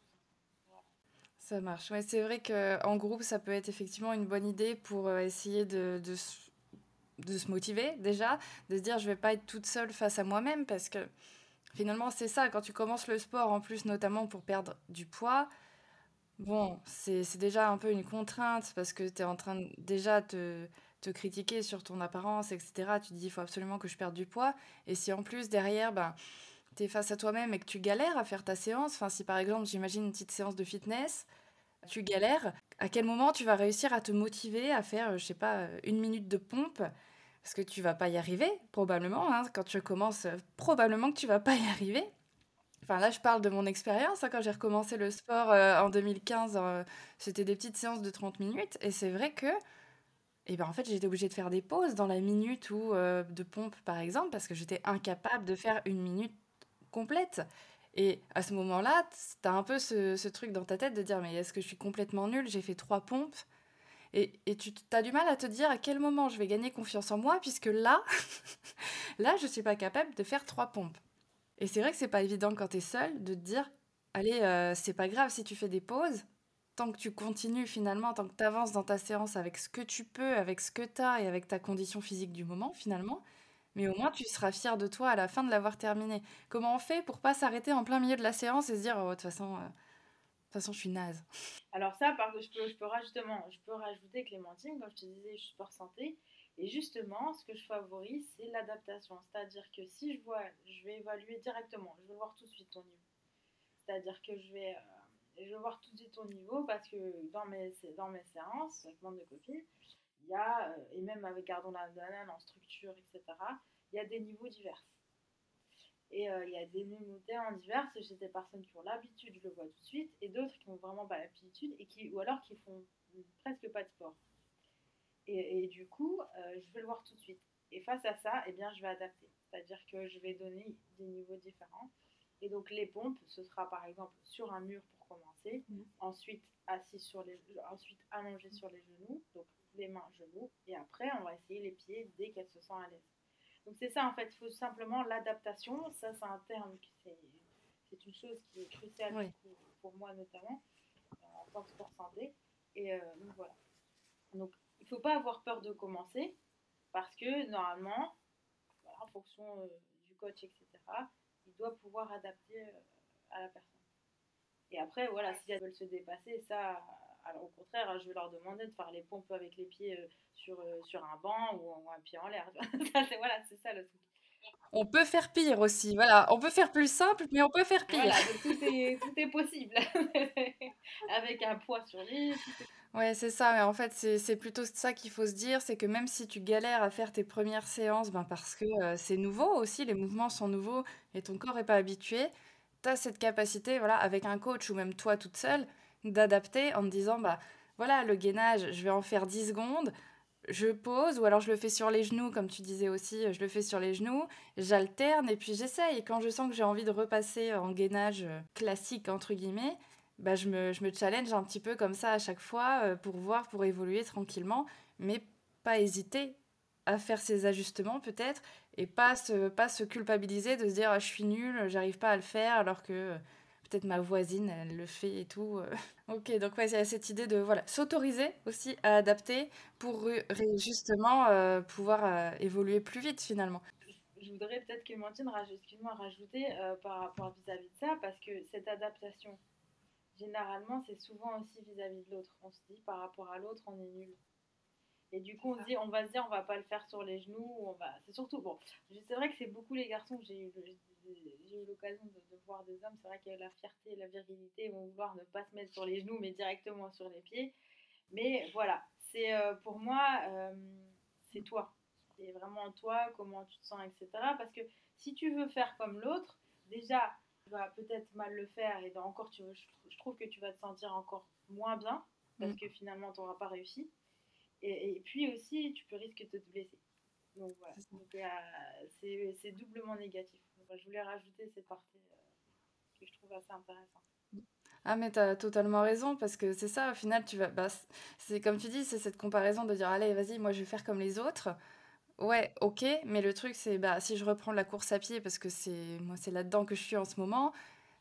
Ça marche. Ouais, c'est vrai qu'en groupe, ça peut être effectivement une bonne idée pour euh, essayer de, de, de se motiver déjà, de se dire je vais pas être toute seule face à moi-même parce que finalement c'est ça, quand tu commences le sport en plus notamment pour perdre du poids, bon c'est déjà un peu une contrainte parce que tu es en train de déjà te, te critiquer sur ton apparence, etc. Tu te dis il faut absolument que je perde du poids et si en plus derrière ben, tu es face à toi-même et que tu galères à faire ta séance, enfin si par exemple j'imagine une petite séance de fitness, tu galères, à quel moment tu vas réussir à te motiver à faire, je sais pas, une minute de pompe parce que tu vas pas y arriver, probablement. Hein, quand tu commences, euh, probablement que tu vas pas y arriver. Enfin, là, je parle de mon expérience. Hein, quand j'ai recommencé le sport euh, en 2015, euh, c'était des petites séances de 30 minutes. Et c'est vrai que, eh ben, en fait, j'étais obligée de faire des pauses dans la minute ou de pompe, par exemple, parce que j'étais incapable de faire une minute complète. Et à ce moment-là, tu as un peu ce, ce, truc dans ta tête de dire, mais est-ce que je suis complètement nulle? J'ai fait trois pompes. Et, tu as du mal à te dire à quel moment je vais gagner confiance en moi, puisque là, là, je ne suis pas capable de faire trois pompes. Et c'est vrai que c'est pas évident quand tu es seul de te dire, allez, euh, c'est pas grave si tu fais des pauses, tant que tu continues finalement, tant que tu avances dans ta séance avec ce que tu peux, avec ce que tu as et avec ta condition physique du moment finalement, mais au moins tu seras fier de toi à la fin de l'avoir terminé. Comment on fait pour pas s'arrêter en plein milieu de la séance et se dire, oh, de toute façon, euh, de toute façon, je suis naze. Alors ça, par je peux, je peux rajouter Clémentine, comme je te disais, je suis sport santé. Et justement, ce que je favorise, c'est l'adaptation. C'est-à-dire que si je vois, je vais évaluer directement, je vais voir tout de suite ton niveau. C'est-à-dire que je vais, euh, voir tout de suite ton niveau parce que dans mes, séances, avec monde de copines, il y a, euh, et même avec Gardons la banane en structure, etc., il y a des niveaux divers. Et euh, il y a des numérotés en divers j'ai des personnes qui ont l'habitude, je le vois tout de suite, et d'autres qui n'ont vraiment pas l'habitude, et qui, ou alors qui font presque pas de sport. Et, et du coup, euh, je vais le voir tout de suite. Et face à ça, eh bien, je vais adapter. C'est-à-dire que je vais donner des niveaux différents. Et donc les pompes, ce sera par exemple sur un mur pour commencer, mmh. ensuite assis sur les, ensuite allongé sur les genoux, donc les mains genoux, et après on va essayer les pieds dès qu'elles se sentent à l'aise. Donc c'est ça en fait, il faut simplement l'adaptation. Ça c'est un terme qui c'est une chose qui est cruciale pour moi notamment en tant que sport santé. Et euh, donc voilà. Donc il ne faut pas avoir peur de commencer parce que normalement, en fonction euh, du coach, etc., il doit pouvoir adapter euh, à la personne. Et après, voilà, si elles veulent se dépasser, ça, alors au contraire, je vais leur demander de faire les pompes avec les pieds euh, sur, euh, sur un banc ou, un pied en l'air. voilà, c'est ça le truc. On peut faire pire aussi, voilà. On peut faire plus simple, mais on peut faire pire. Voilà, tout, est, tout est possible. avec un poids sur lui. Ouais, c'est ça. Mais en fait, c'est plutôt ça qu'il faut se dire, c'est que même si tu galères à faire tes premières séances, ben parce que euh, c'est nouveau aussi, les mouvements sont nouveaux et ton corps n'est pas habitué, tu as cette capacité, voilà, avec un coach ou même toi toute seule, d'adapter en me disant, bah voilà, le gainage, je vais en faire 10 secondes, je pose, ou alors je le fais sur les genoux, comme tu disais aussi, je le fais sur les genoux, j'alterne et puis j'essaye. Quand je sens que j'ai envie de repasser en gainage classique, entre guillemets, bah je, me, je me challenge un petit peu comme ça à chaque fois euh, pour voir, pour évoluer tranquillement, mais pas hésiter à faire ces ajustements peut-être et pas se, pas se culpabiliser de se dire ah, je suis nulle, j'arrive pas à le faire alors que peut-être ma voisine, elle le fait et tout. Euh. ok, donc ouais, il y a cette idée de voilà, s'autoriser aussi à adapter pour justement euh, pouvoir euh, évoluer plus vite finalement. Je voudrais peut-être que Mantine moi rajouter par rapport vis-à-vis de ça, parce que cette adaptation, généralement, c'est souvent aussi vis-à-vis de l'autre. On se dit par rapport à l'autre, on est nul. Et du coup, on, se dit, on va se dire, on va pas le faire sur les genoux. On va... C'est surtout, bon, c'est vrai que c'est beaucoup les garçons que j'ai eu, eu l'occasion de, voir des hommes. C'est vrai que la fierté et la virilité vont vouloir ne pas se mettre sur les genoux, mais directement sur les pieds. Mais voilà, c'est euh, pour moi, euh, c'est toi. C'est vraiment toi, comment tu te sens, etc. Parce que si tu veux faire comme l'autre, déjà, tu vas peut-être mal le faire et encore, tu, je, trouve que tu vas te sentir encore moins bien parce mm. que finalement, tu n'auras pas réussi. Et, puis aussi, tu peux risquer de te blesser. Donc voilà, euh, c'est doublement négatif. Je voulais rajouter cette partie que je trouve assez intéressante. Ah mais tu as totalement raison parce que c'est ça au final tu vas bah, c'est comme tu dis c'est cette comparaison de dire allez vas-y moi je vais faire comme les autres. Ouais, OK, mais le truc c'est bah si je reprends la course à pied parce que c'est moi c'est là-dedans que je suis en ce moment,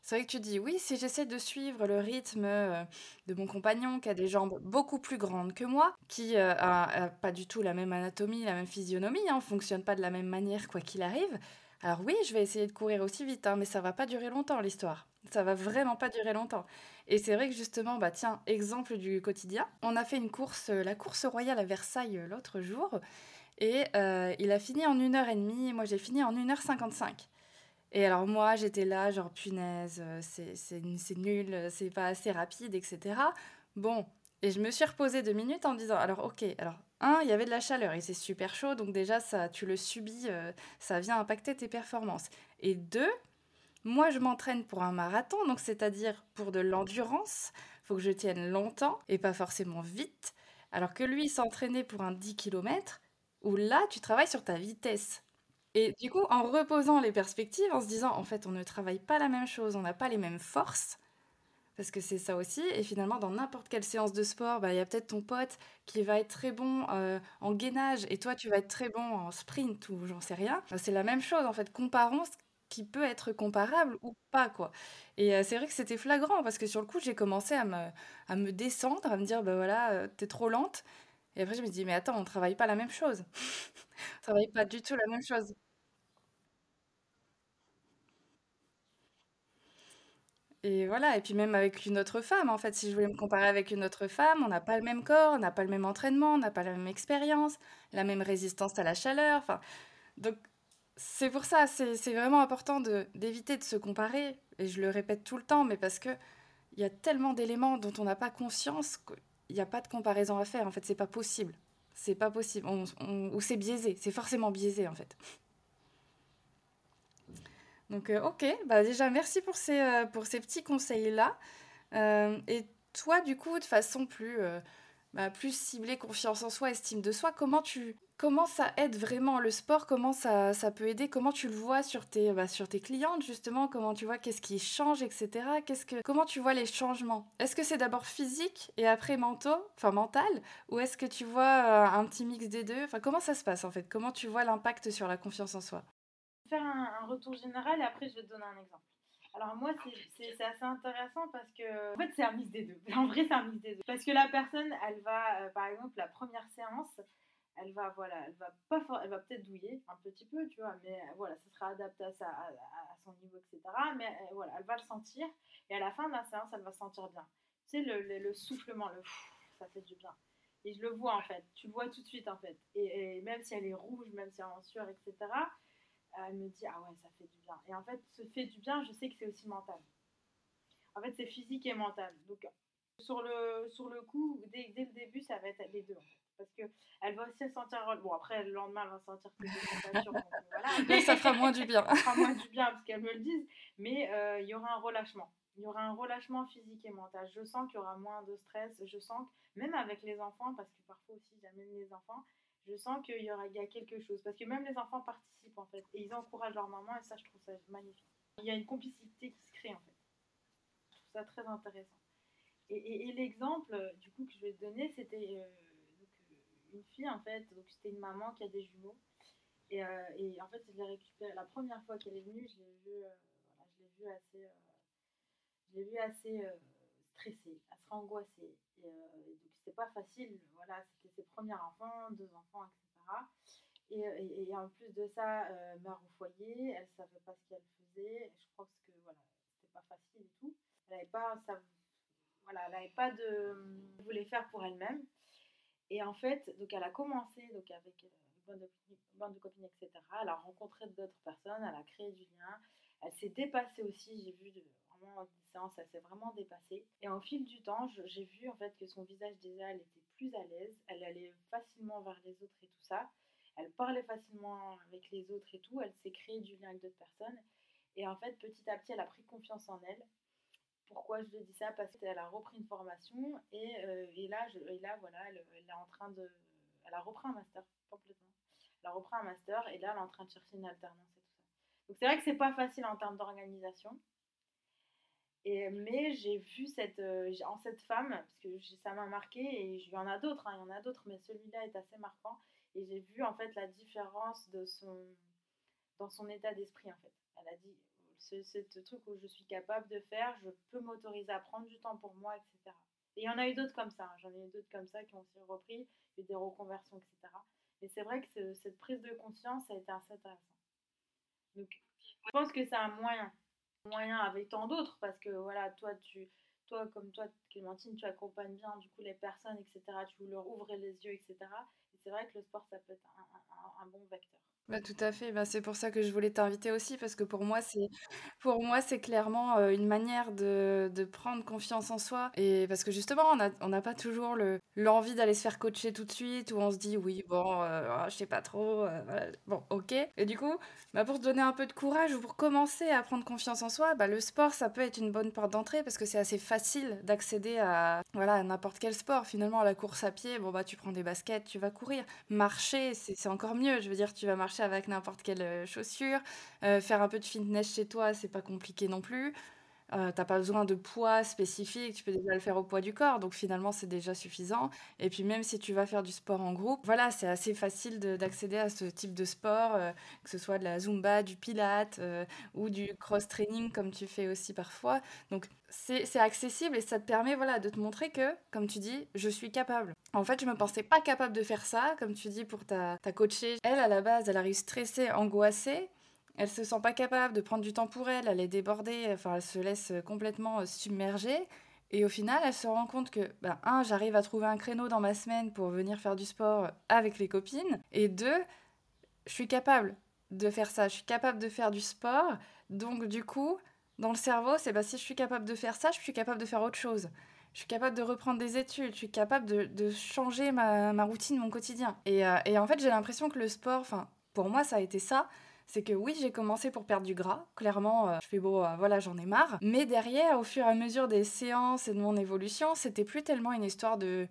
c'est vrai que tu dis oui, si j'essaie de suivre le rythme euh, de mon compagnon qui a des jambes beaucoup plus grandes que moi, qui euh, a, pas du tout la même anatomie, la même physionomie, hein, fonctionne pas de la même manière quoi qu'il arrive. Alors oui, je vais essayer de courir aussi vite, hein, mais ça va pas durer longtemps l'histoire. Ça va vraiment pas durer longtemps. Et c'est vrai que justement, bah tiens, exemple du quotidien, on a fait une course, euh, la course royale à Versailles euh, l'autre jour, et euh, il a fini en 1h30, moi j'ai fini en 1h55. Et alors moi j'étais là, genre punaise, c'est nul, c'est pas assez rapide, etc. Bon, et je me suis reposée deux minutes en me disant, alors ok, alors un, il y avait de la chaleur et c'est super chaud, donc déjà ça, tu le subis, ça vient impacter tes performances. Et deux, moi, je m'entraîne pour un marathon, donc c'est-à-dire pour de l'endurance. Faut que je tienne longtemps et pas forcément vite. Alors que lui, s'entraînait pour un 10 km, où là, tu travailles sur ta vitesse. Et du coup, en reposant les perspectives, en se disant, en fait, on ne travaille pas la même chose, on n'a pas les mêmes forces, parce que c'est ça aussi. Et finalement, dans n'importe quelle séance de sport, bah, il y a peut-être ton pote qui va être très bon euh, en gainage, et toi, tu vas être très bon en sprint, ou j'en sais rien. Bah, c'est la même chose, en fait. Comparons qui peut être comparable ou pas, quoi. Et euh, c'est vrai que c'était flagrant parce que sur le coup, j'ai commencé à me, à me descendre, à me dire, ben voilà, euh, t'es trop lente. Et après, je me dis, mais attends, on travaille pas la même chose. on travaille pas du tout la même chose. Et voilà, et puis même avec une autre femme, en fait, si je voulais me comparer avec une autre femme, on n'a pas le même corps, on n'a pas le même entraînement, on n'a pas la même expérience, la même résistance à la chaleur. Donc c'est pour ça, c'est vraiment important d'éviter de, se comparer, et je le répète tout le temps, mais parce que il y a tellement d'éléments dont on n'a pas conscience qu'il n'y a pas de comparaison à faire. En fait, c'est pas possible. C'est pas possible. ou c'est biaisé. C'est forcément biaisé, en fait. Donc, euh, ok. Bah, déjà, merci pour ces, euh, pour ces petits conseils-là. Euh, et toi, du coup, de façon plus, bah, plus ciblée, confiance en soi, estime de soi, comment tu, Comment ça aide vraiment le sport? Comment ça, ça peut aider? Comment tu le vois sur tes, bah, sur tes clientes justement? Comment tu vois qu'est-ce qui change, etc. Qu'est-ce que, comment tu vois les changements? Est-ce que c'est d'abord physique et après mental, enfin mental? Ou est-ce que tu vois un petit mix des deux? Enfin, comment ça se passe en fait? Comment tu vois l'impact sur la confiance en soi? Faire un, un, retour général et après je vais te donner un exemple. Alors moi, c'est assez intéressant parce que, en fait, c'est un mix des deux. En vrai, c'est un mix des deux. Parce que la personne, elle va, euh, par exemple, la première séance, elle va voilà elle va pas elle va peut-être douiller un petit peu tu vois mais euh, voilà ça sera adapté à, à, son niveau etc mais euh, voilà elle va le sentir et à la fin de la séance elle va se sentir bien tu sais le, le, soufflement le ça fait du bien et je le vois en fait tu le vois tout de suite en fait et, même si elle est rouge même si elle est en sueur etc elle me dit ah ouais ça fait du bien et en fait ce fait du bien je sais que c'est aussi mental en fait c'est physique et mental donc sur le sur le coup dès, dès le début ça va être les deux en fait parce qu'elle va aussi se sentir. Bon, après, le lendemain, elle va sentir que c'est tentation. Mais ça fera moins du bien. ça fera moins du bien parce qu'elle me le dise. Mais euh, il y aura un relâchement. Il y aura un relâchement physique et mental. Je sens qu'il y aura moins de stress. Je sens que, même avec les enfants, parce que parfois aussi j'amène les enfants, je sens qu'il y, aura, a quelque chose. Parce que même les enfants participent en fait. Et ils encouragent leur maman et ça, je trouve ça magnifique. Il y a une complicité qui se crée en fait. Je trouve ça très intéressant. Et, l'exemple, du coup, que je vais te donner, c'était. Euh, une fille en fait, donc c'était une maman qui a des jumeaux. Et, euh, en fait, je l'ai récupérée la première fois qu'elle est venue, je l'ai vue, euh, je vue assez, euh, je l'ai vue assez stressée, assez angoissée. C'était pas facile, voilà, c'était ses premiers enfants, deux enfants, etc. Et, et, en plus de ça, mère au foyer, elle savait pas ce qu'elle faisait. Je crois que voilà, c'était pas facile et tout. Elle avait pas, ça, voilà, elle avait pas de, elle voulait faire pour elle-même. Et en fait, donc elle a commencé donc avec euh, une de, bande de copines, etc. Elle a rencontré d'autres personnes, elle a créé du lien. Elle s'est dépassée aussi, j'ai vu de, vraiment des séances, elle s'est vraiment dépassée. Et au fil du temps, j'ai vu en fait que son visage déjà, elle était plus à l'aise, elle allait facilement vers les autres et tout ça. Elle parlait facilement avec les autres et tout, elle s'est créée du lien avec d'autres personnes. Et en fait, petit à petit, elle a pris confiance en elle. Pourquoi je le dis ça? Parce qu'elle a repris une formation et, euh, et là, je, et là, voilà, elle, elle, est en train de, elle a repris un master complètement. Elle a repris un master et là, elle est en train de chercher une alternance et tout ça. Donc c'est vrai que c'est pas facile en termes d'organisation. Et, mais j'ai vu cette, euh, en cette femme, parce que ça m'a marqué, et il y en a d'autres, hein, il y en a d'autres, mais celui-là est assez marquant. Et j'ai vu en fait la différence de son, dans son état d'esprit en fait. Elle a dit, c'est ce truc où je suis capable de faire, je peux m'autoriser à prendre du temps pour moi, etc. Et il y en a eu d'autres comme ça, hein. j'en ai eu d'autres comme ça qui ont aussi repris, eu des reconversions, etc. Mais c'est vrai que cette prise de conscience a été assez intéressante. Donc, je pense que c'est un moyen, moyen avec tant d'autres, parce que voilà, toi, tu, toi, comme toi, Clémentine, tu accompagnes bien du coup les personnes, etc. Tu leur ouvres les yeux, etc. Et c'est vrai que le sport, ça peut être un, bon vecteur. Bah, tout à fait, bah, c'est pour ça que je voulais t'inviter aussi parce que pour moi c'est pour moi c'est clairement, une manière de de prendre confiance en soi et parce que justement on a on n'a pas toujours le l'envie d'aller se faire coacher tout de suite ou on se dit: «Oui bon, heu, ah, je sais pas trop, bon OK» et du coup, bah, pour te donner un peu de courage ou pour commencer à prendre confiance en soi, bah, le sport ça peut être une bonne porte d'entrée parce que c'est assez facile d'accéder à voilà, n'importe quel sport. Finalement la course à pied, bon, bah, tu prends des baskets, tu vas courir. Marcher, c'est c'est encore mieux, je veux dire tu vas marcher avec n'importe quelle euh, chaussure. Euh, faire un peu de fitness chez toi, c'est pas compliqué non plus. Euh, t'as pas besoin de poids spécifique, tu peux déjà le faire au poids du corps, donc finalement c'est déjà suffisant. Et puis même si tu vas faire du sport en groupe, voilà, c'est assez facile d'accéder à ce type de sport, que ce soit de la zumba, du pilate ou du cross-training comme tu fais aussi parfois. Donc c'est accessible et ça te permet voilà, de te montrer que, comme tu dis, je suis capable. En fait, je me pensais pas capable de faire ça, comme tu dis pour ta, ta coachée. Elle, à la base, elle arrive stressée, angoissée. Elle se sent pas capable de prendre du temps pour elle, elle est débordée, enfin, elle se laisse complètement euh, submerger. Et au final, elle se rend compte que, ben, un, j'arrive à trouver un créneau dans ma semaine pour venir faire du sport avec les copines. Et deux, je suis capable de faire ça, je suis capable de faire du sport. Donc, du coup, dans le cerveau, c'est bah, si je suis capable de faire ça, je suis capable de faire autre chose. Je suis capable de reprendre des études, je suis capable de, changer ma, ma, routine, mon quotidien. Et, euh, et en fait, j'ai l'impression que le sport, enfin, pour moi, ça a été ça. C'est que oui, j'ai commencé pour perdre du gras. Clairement, euh, je fais bon, euh, voilà, j'en ai marre. Mais derrière, au fur et à mesure des séances et de mon évolution, c'était plus tellement une histoire de,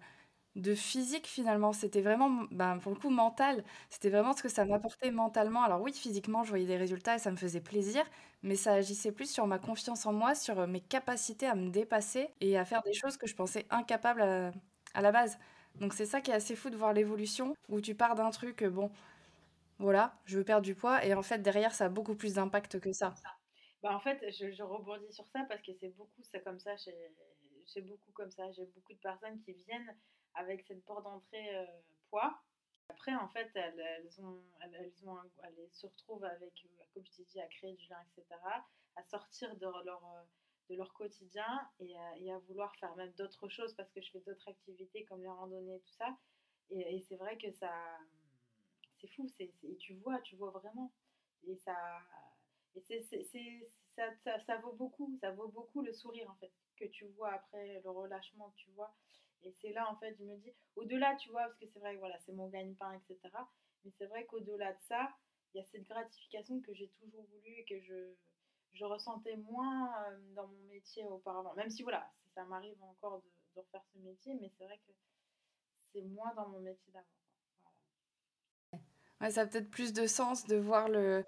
de physique finalement. C'était vraiment, ben, pour le coup, mental. C'était vraiment ce que ça m'apportait mentalement. Alors oui, physiquement, je voyais des résultats et ça me faisait plaisir, mais ça agissait plus sur ma confiance en moi, sur euh, mes capacités à me dépasser et à faire des choses que je pensais incapables à, à la base. Donc c'est ça qui est assez fou de voir l'évolution, où tu pars d'un truc, bon, voilà, je veux perdre du poids, et en fait derrière ça a beaucoup plus d'impact que ça. Bah en fait, je, rebondis sur ça parce que c'est beaucoup, c'est comme ça, c'est beaucoup comme ça. J'ai beaucoup de personnes qui viennent avec cette porte d'entrée euh, poids. Après, en fait, elles, elles, ont, elles, ont, elles se retrouvent avec, euh, comme je t'ai dit, à créer du lien, etc., à sortir de leur, euh, de leur quotidien et à, vouloir faire même d'autres choses parce que je fais d'autres activités comme les randonnées, tout ça. Et c'est vrai que ça, c'est fou, c'est, et tu vois, tu vois vraiment. Et ça, et c'est, ça, ça, ça vaut beaucoup, ça vaut beaucoup le sourire en fait que tu vois après le relâchement tu vois. Et c'est là, en fait, je me dis, au-delà, tu vois, parce que c'est vrai que voilà, c'est mon gagne-pain, etc. Mais c'est vrai qu'au-delà de ça, il y a cette gratification que j'ai toujours voulu et que je, je ressentais moins euh, dans mon métier auparavant. Même si, voilà, ça m'arrive encore de, refaire ce métier, mais c'est vrai que c'est moins dans mon métier d'avant. Ouais, ça a peut-être plus de sens de voir le,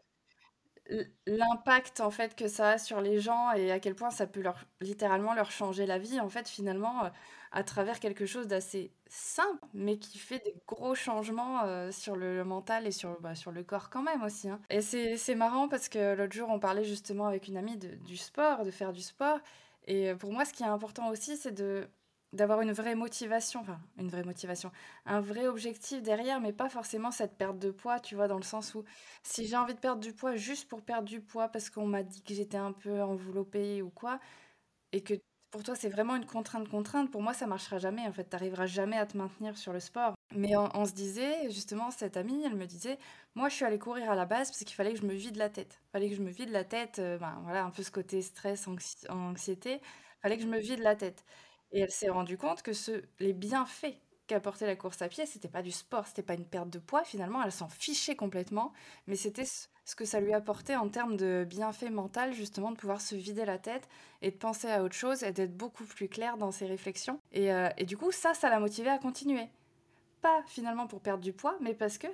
l'impact en fait que ça a sur les gens et à quel point ça peut leur littéralement leur changer la vie en fait finalement euh, à travers quelque chose d'assez simple mais qui fait des gros changements euh, sur le mental et sur, bah, sur le corps quand même aussi hein. et c'est marrant parce que l'autre jour on parlait justement avec une amie de, du sport de faire du sport et pour moi ce qui est important aussi c'est de d'avoir une vraie motivation, enfin une vraie motivation, un vrai objectif derrière, mais pas forcément cette perte de poids, tu vois, dans le sens où si j'ai envie de perdre du poids juste pour perdre du poids parce qu'on m'a dit que j'étais un peu enveloppée ou quoi, et que pour toi c'est vraiment une contrainte contrainte, pour moi ça marchera jamais, en fait, t'arriveras jamais à te maintenir sur le sport. Mais on, se disait, justement, cette amie, elle me disait, moi je suis allée courir à la base parce qu'il fallait que je me vide la tête. Il fallait que je me vide la tête, euh, ben, voilà, un peu ce côté stress, anxiété, il fallait que je me vide la tête. Et elle s'est rendue compte que ce, les bienfaits qu'apportait la course à pied, c'était pas du sport, c'était pas une perte de poids, finalement, elle s'en fichait complètement, mais c'était ce que ça lui apportait en termes de bienfait mental, justement, de pouvoir se vider la tête et de penser à autre chose et d'être beaucoup plus clair dans ses réflexions. Et, euh, du coup, ça, ça l'a motivé à continuer pas finalement pour perdre du poids, mais parce que,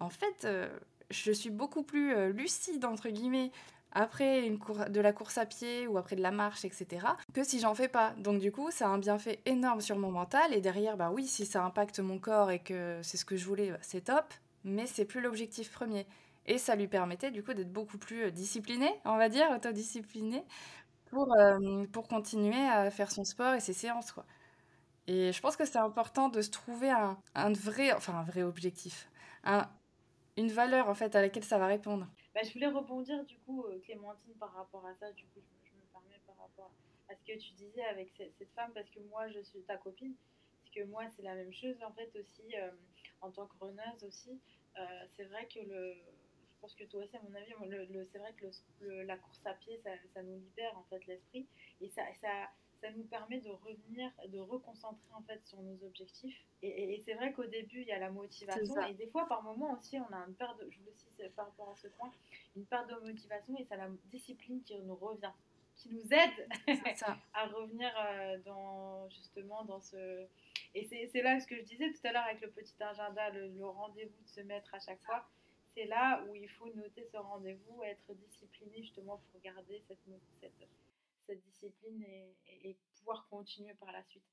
en fait, euh, je suis beaucoup plus euh, lucide, entre guillemets, après une cour de la course à pied ou après de la marche, etc., que si j'en fais pas. Donc du coup, ça a un bienfait énorme sur mon mental. Et derrière, bah oui, si ça impacte mon corps et que c'est ce que je voulais, bah, c'est top, mais c'est plus l'objectif premier. Et ça lui permettait du coup d'être beaucoup plus euh, discipliné, on va dire, autodiscipliné, pour, pour continuer à faire son sport et ses séances, quoi. Et je pense que c'est important de se trouver un, un, vrai, enfin un vrai objectif, un, une valeur en fait à laquelle ça va répondre. Bah, je voulais rebondir du coup, euh, Clémentine, par rapport à ça. Du coup, je, me permets par rapport à ce que tu disais avec cette, femme, parce que moi, je suis ta copine. Parce que moi, c'est la même chose en fait aussi, euh, en tant que runneuse aussi. Euh, c'est vrai que le, je pense que toi aussi, à mon avis, le, c'est vrai que le, la course à pied, ça, ça, nous libère en fait l'esprit. Et ça, ça ça nous permet de revenir, de reconcentrer en fait sur nos objectifs. Et, c'est vrai qu'au début, il y a la motivation. Et des fois, par moment aussi, on a une perte de, je le sais par rapport à ce point, une perte de motivation et c'est la discipline qui nous revient, qui nous aide à revenir euh, dans, justement, dans ce. Et c'est là ce que je disais tout à l'heure avec le petit agenda, le, rendez-vous de se mettre à chaque fois. C'est là où il faut noter ce rendez-vous, être discipliné justement pour garder cette, cette cette discipline et, pouvoir continuer par la suite.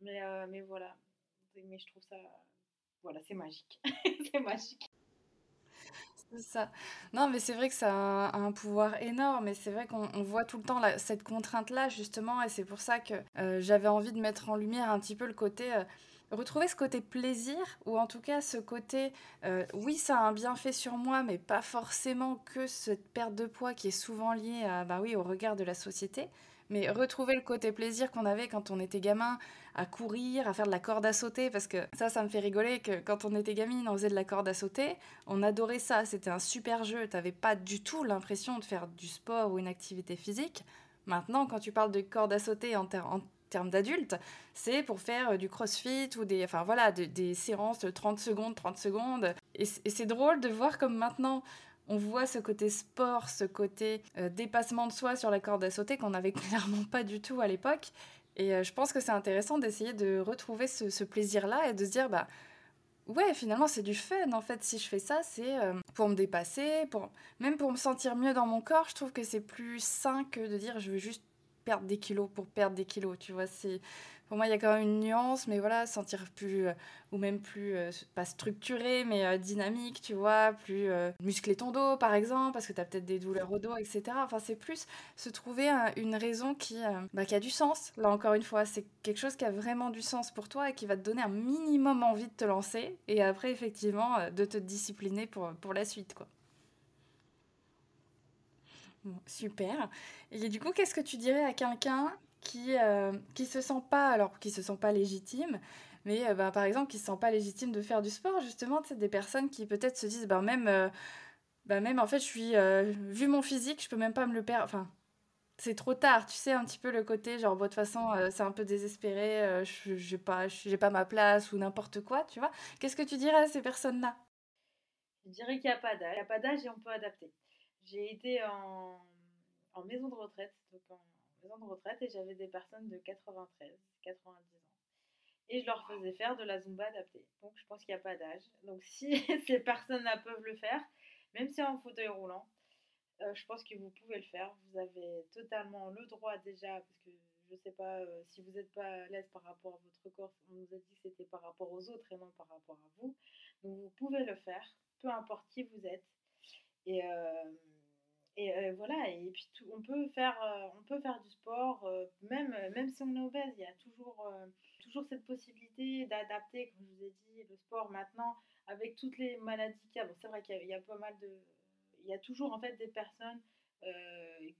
Mais, euh, mais voilà, mais je trouve ça, voilà, c'est magique. c'est magique. Ça. Non, mais c'est vrai que ça a un, pouvoir énorme et c'est vrai qu'on voit tout le temps cette contrainte-là, justement, et c'est pour ça que euh, j'avais envie de mettre en lumière un petit peu le côté. Euh, retrouver ce côté plaisir, ou en tout cas ce côté, euh, oui, ça a un bienfait sur moi, mais pas forcément que cette perte de poids qui est souvent liée à, bah oui, au regard de la société, mais retrouver le côté plaisir qu'on avait quand on était gamin, à courir, à faire de la corde à sauter, parce que ça, ça me fait rigoler que quand on était gamine, on faisait de la corde à sauter, on adorait ça, c'était un super jeu, t'avais pas du tout l'impression de faire du sport ou une activité physique. Maintenant, quand tu parles de corde à sauter en, en termes d'adultes, c'est pour faire euh, du crossfit ou des, enfin voilà, des séances de 30 secondes, 30 secondes. Et c'est drôle de voir comme maintenant on voit ce côté sport, ce côté euh, dépassement de soi sur la corde à sauter qu'on n'avait clairement pas du tout à l'époque. Et euh, je pense que c'est intéressant d'essayer de retrouver ce, plaisir-là et de se dire, bah ouais, finalement c'est du fun en fait. Si je fais ça, c'est pour me dépasser, pour même pour me sentir mieux dans mon corps. Je trouve que c'est plus sain que de dire je veux juste perdre des kilos pour perdre des kilos, tu vois. C'est, pour moi, il y a quand même une nuance, mais voilà, sentir plus, euh, ou même plus, euh, pas structuré, mais euh, dynamique, tu vois, plus muscler ton dos, par exemple, parce que tu as peut-être des douleurs au dos, etc. Enfin, c'est plus se trouver une raison qui, bah, qui a du sens. Là, encore une fois, c'est quelque chose qui a vraiment du sens pour toi et qui va te donner un minimum envie de te lancer, et après, effectivement, de te discipliner pour, pour la suite, quoi super. Et du coup, qu'est-ce que tu dirais à quelqu'un qui euh, qui se sent pas, alors qui se sent pas légitime, mais euh, bah, par exemple qui se sent pas légitime de faire du sport, justement, c'est des personnes qui peut-être se disent, bah même, euh, bah même en fait, je suis, vu mon physique, je peux même pas me le perdre, enfin, c'est trop tard, tu sais, un petit peu le côté, genre, de toute façon, c'est un peu désespéré, je j'ai pas, j'ai pas ma place ou n'importe quoi, tu vois. Qu'est-ce que tu dirais à ces personnes-là? Je dirais qu'il a pas d'âge, il n'y a pas d'âge et on peut adapter. J'ai été en, en, maison de retraite, donc en maison de retraite, et j'avais des personnes de 93, 90 ans. Et je leur faisais faire de la zumba adaptée. Donc je pense qu'il n'y a pas d'âge. Donc si ces personnes-là peuvent le faire, même si en fauteuil roulant, euh, je pense que vous pouvez le faire. Vous avez totalement le droit déjà, parce que je ne sais pas euh, si vous n'êtes pas à l'aise par rapport à votre corps. On nous a dit que c'était par rapport aux autres et non par rapport à vous. Donc vous pouvez le faire, peu importe qui vous êtes. Et, euh, et euh, voilà, et puis on, peut faire, euh, on peut faire du sport, euh, même, même si on est obèse, il y a toujours, toujours cette possibilité d'adapter, comme je vous ai dit, le sport maintenant, avec toutes les maladies qu'il y a. Bon, c'est vrai qu'il y, a pas mal de. Il y a toujours en fait des personnes,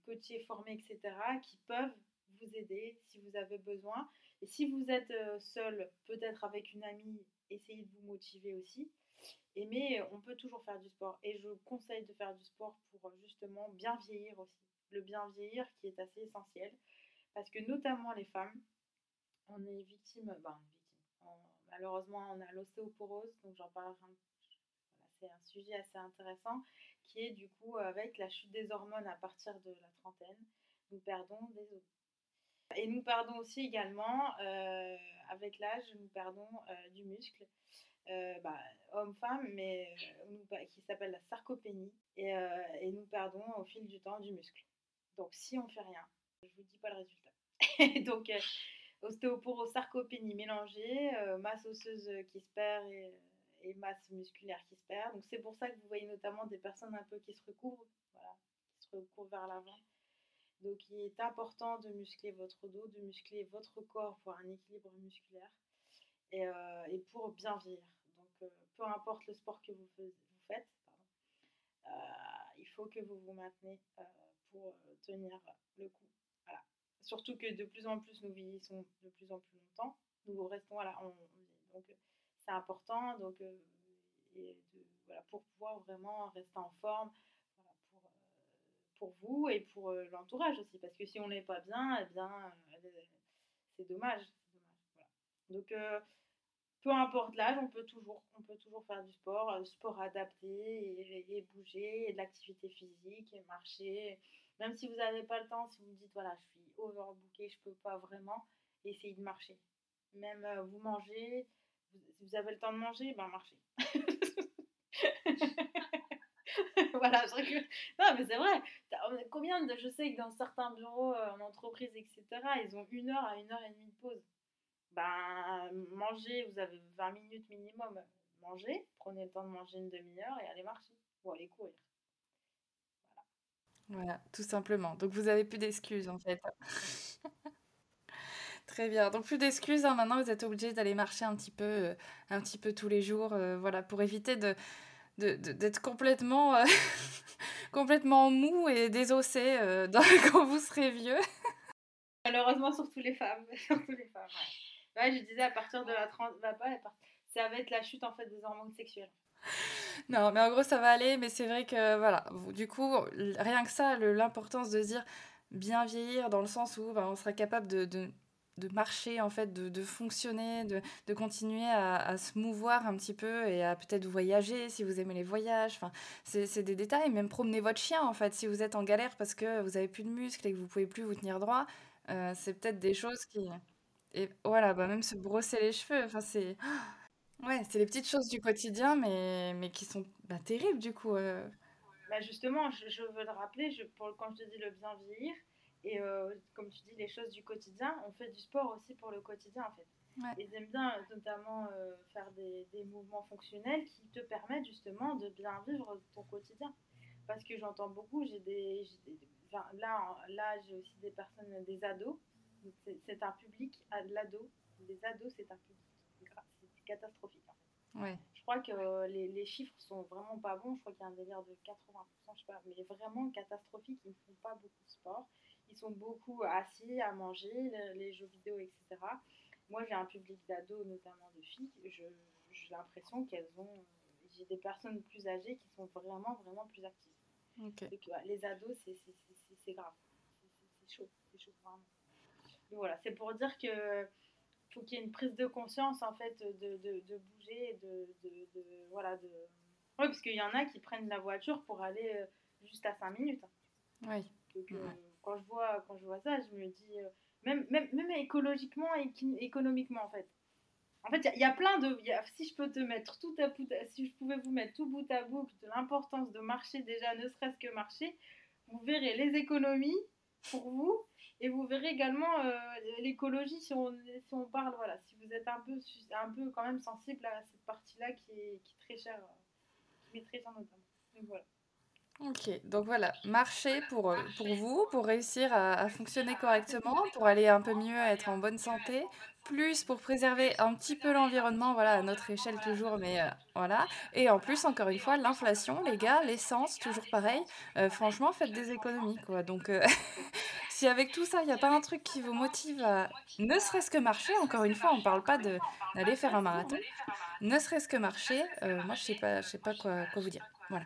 coachées, formées, etc., qui peuvent vous aider si vous avez besoin. Et si vous êtes seul, peut-être avec une amie, essayez de vous motiver aussi. Et mais on peut toujours faire du sport. Et je conseille de faire du sport pour justement bien vieillir aussi. Le bien vieillir qui est assez essentiel. Parce que notamment les femmes, on est victime, ben, malheureusement on a l'ostéoporose, donc j'en parlerai un c'est un sujet assez intéressant qui est du coup avec la chute des hormones à partir de la trentaine, nous perdons des os. Et nous perdons aussi également, avec l'âge, nous perdons du muscle, euh, bah, homme-femme, mais qui s'appelle la sarcopénie, et, et, nous perdons au fil du temps du muscle. Donc si on fait rien, je vous dis pas le résultat. Donc ostéoporose, sarcopénie mélangée, masse osseuse qui se perd et et masse musculaire qui se perd. Donc c'est pour ça que vous voyez notamment des personnes un peu qui se recouvrent, voilà, qui se recouvrent vers l'avant. Donc il est important de muscler votre dos, de muscler votre corps pour un équilibre musculaire et, euh, et pour bien vivre. Donc euh, peu importe le sport que vous, faites, euh, il faut que vous vous maintenez pour tenir le coup. Voilà. Surtout que de plus en plus nous vieillissons de plus en plus longtemps. Nous restons voilà, on, donc c'est important. Donc, voilà, pour pouvoir vraiment rester en forme pour, pour vous et pour l'entourage aussi. Parce que si on n'est pas bien, eh bien, c'est dommage. Donc, peu importe l'âge, on peut toujours, on peut toujours faire du sport, sport adapté et, bouger, de l'activité physique, et marcher. Même si vous n'avez pas le temps, si vous me dites voilà, je suis overbooké, je peux pas vraiment, essayez de marcher. Même vous mangez, si vous avez le temps de manger, ben marchez. voilà, je. Non, mais c'est vrai. Combien de... Je sais que dans certains bureaux, euh, en entreprise, etc., ils ont une heure à une heure et demie de pause. Ben, manger, vous avez 20 minutes minimum. Mangez, prenez le temps de manger une demi-heure et allez marcher. Ou allez courir. Voilà. Voilà, tout simplement. Donc vous avez plus d'excuses en fait. Très bien. Donc plus d'excuses, hein, maintenant vous êtes obligé d'aller marcher un petit peu, euh, un petit peu tous les jours, euh, voilà, pour éviter de, d'être complètement, euh, complètement mou et désossé quand vous serez vieux. Malheureusement, surtout les femmes. surtout les femmes. Ouais. Je disais à partir de la 30, bah, ça va être la chute en fait des hormones sexuelles. Non, mais en gros ça va aller, mais c'est vrai que voilà, du coup, rien que ça, l'importance de dire bien vieillir dans le sens où bah, on sera capable de de marcher, en fait, de, de fonctionner, de, de continuer à, à, se mouvoir un petit peu et à peut-être voyager si vous aimez les voyages. Enfin, c'est des détails. Même promener votre chien, en fait, si vous êtes en galère parce que vous avez plus de muscles et que vous pouvez plus vous tenir droit, euh, c'est peut-être des choses qui... Et voilà, bah même se brosser les cheveux, enfin, c'est... Ouais, c'est les petites choses du quotidien, mais, mais qui sont bah, terribles, du coup. Euh. Bah justement, je, je, veux le rappeler, je, pour, quand je dis le bien vieillir, et euh, comme tu dis, les choses du quotidien, on fait du sport aussi pour le quotidien en fait. Ils aiment bien notamment euh, faire des, des, mouvements fonctionnels qui te permettent justement de bien vivre ton quotidien. Parce que j'entends beaucoup, j'ai des, enfin, là, là j'ai aussi des personnes, des ados. C'est un public, l'ado, les ados, c'est un public, c'est catastrophique en fait. Ouais. Je crois que les, les, chiffres sont vraiment pas bons. Je crois qu'il y a un délire de 80%, je sais pas, mais vraiment catastrophique. Ils ne font pas beaucoup de sport ils sont beaucoup assis à manger, les, jeux vidéo, etc. Moi, j'ai un public d'ados, notamment de filles. J'ai l'impression qu'elles ont. J'ai des personnes plus âgées qui sont vraiment, vraiment plus actives. les ados, c'est grave. C'est chaud. C'est chaud, vraiment. Voilà, c'est pour dire que faut qu'il y ait une prise de conscience en fait de, de, de bouger de, de, voilà de oui parce qu'il y en a qui prennent la voiture pour aller euh, juste à 5 minutes oui donc, euh, quand je vois, quand je vois ça, je me dis, euh, même, même, même écologiquement et économiquement en fait. En fait, il y, a plein de. si je peux te mettre tout à bout, si je pouvais vous mettre tout bout à bout de l'importance de marcher déjà, ne serait-ce que marcher, vous verrez les économies pour vous et vous verrez également euh, l'écologie si on, si on parle, voilà, si vous êtes un peu, un peu quand même sensible à cette partie-là qui est, qui est très chère, qui m'est très chère notamment. Donc voilà. Ok, donc voilà, marcher pour, euh, pour vous, pour réussir à, fonctionner correctement, pour aller un peu mieux, être en bonne santé, plus pour préserver un petit peu l'environnement, voilà, à notre échelle toujours, mais euh, voilà. Et en plus, encore une fois, l'inflation, les gars, l'essence, toujours pareil. Euh, franchement, faites des économies, quoi. Donc, si avec tout ça, il n'y a pas un truc qui vous motive à ne serait-ce que marcher, encore une fois, on ne parle pas d'aller faire un marathon, ne serait-ce que marcher, moi je pas, je sais pas quoi, quoi vous dire. Voilà.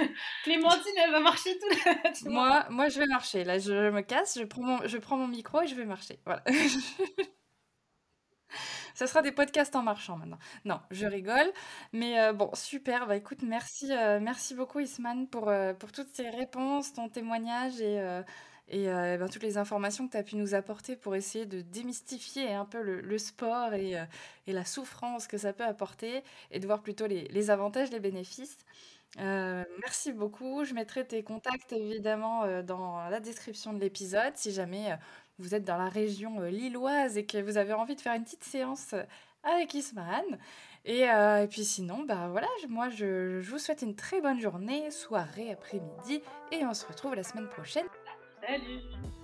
Clémentine, elle va marcher tout le Moi, moi, je vais marcher. Là, je me casse, je prends mon, je prends mon micro et je vais marcher. Voilà. Ça sera des podcasts en marchant maintenant. Non, je rigole. Mais euh, bon, super. Bah écoute, merci, euh, merci beaucoup Isman pour, euh, pour toutes ces réponses, ton témoignage et, et ben, toutes les informations que tu as pu nous apporter pour essayer de démystifier un peu le, sport et, et, la souffrance que ça peut apporter et de voir plutôt les, les avantages, les bénéfices. merci beaucoup. Je mettrai tes contacts évidemment dans la description de l'épisode si jamais vous êtes dans la région euh, lilloise et que vous avez envie de faire une petite séance euh, avec Isman. Euh, et, puis sinon, bah voilà, moi je, je vous souhaite une très bonne journée, soirée, après-midi, et on se retrouve la semaine prochaine. Salut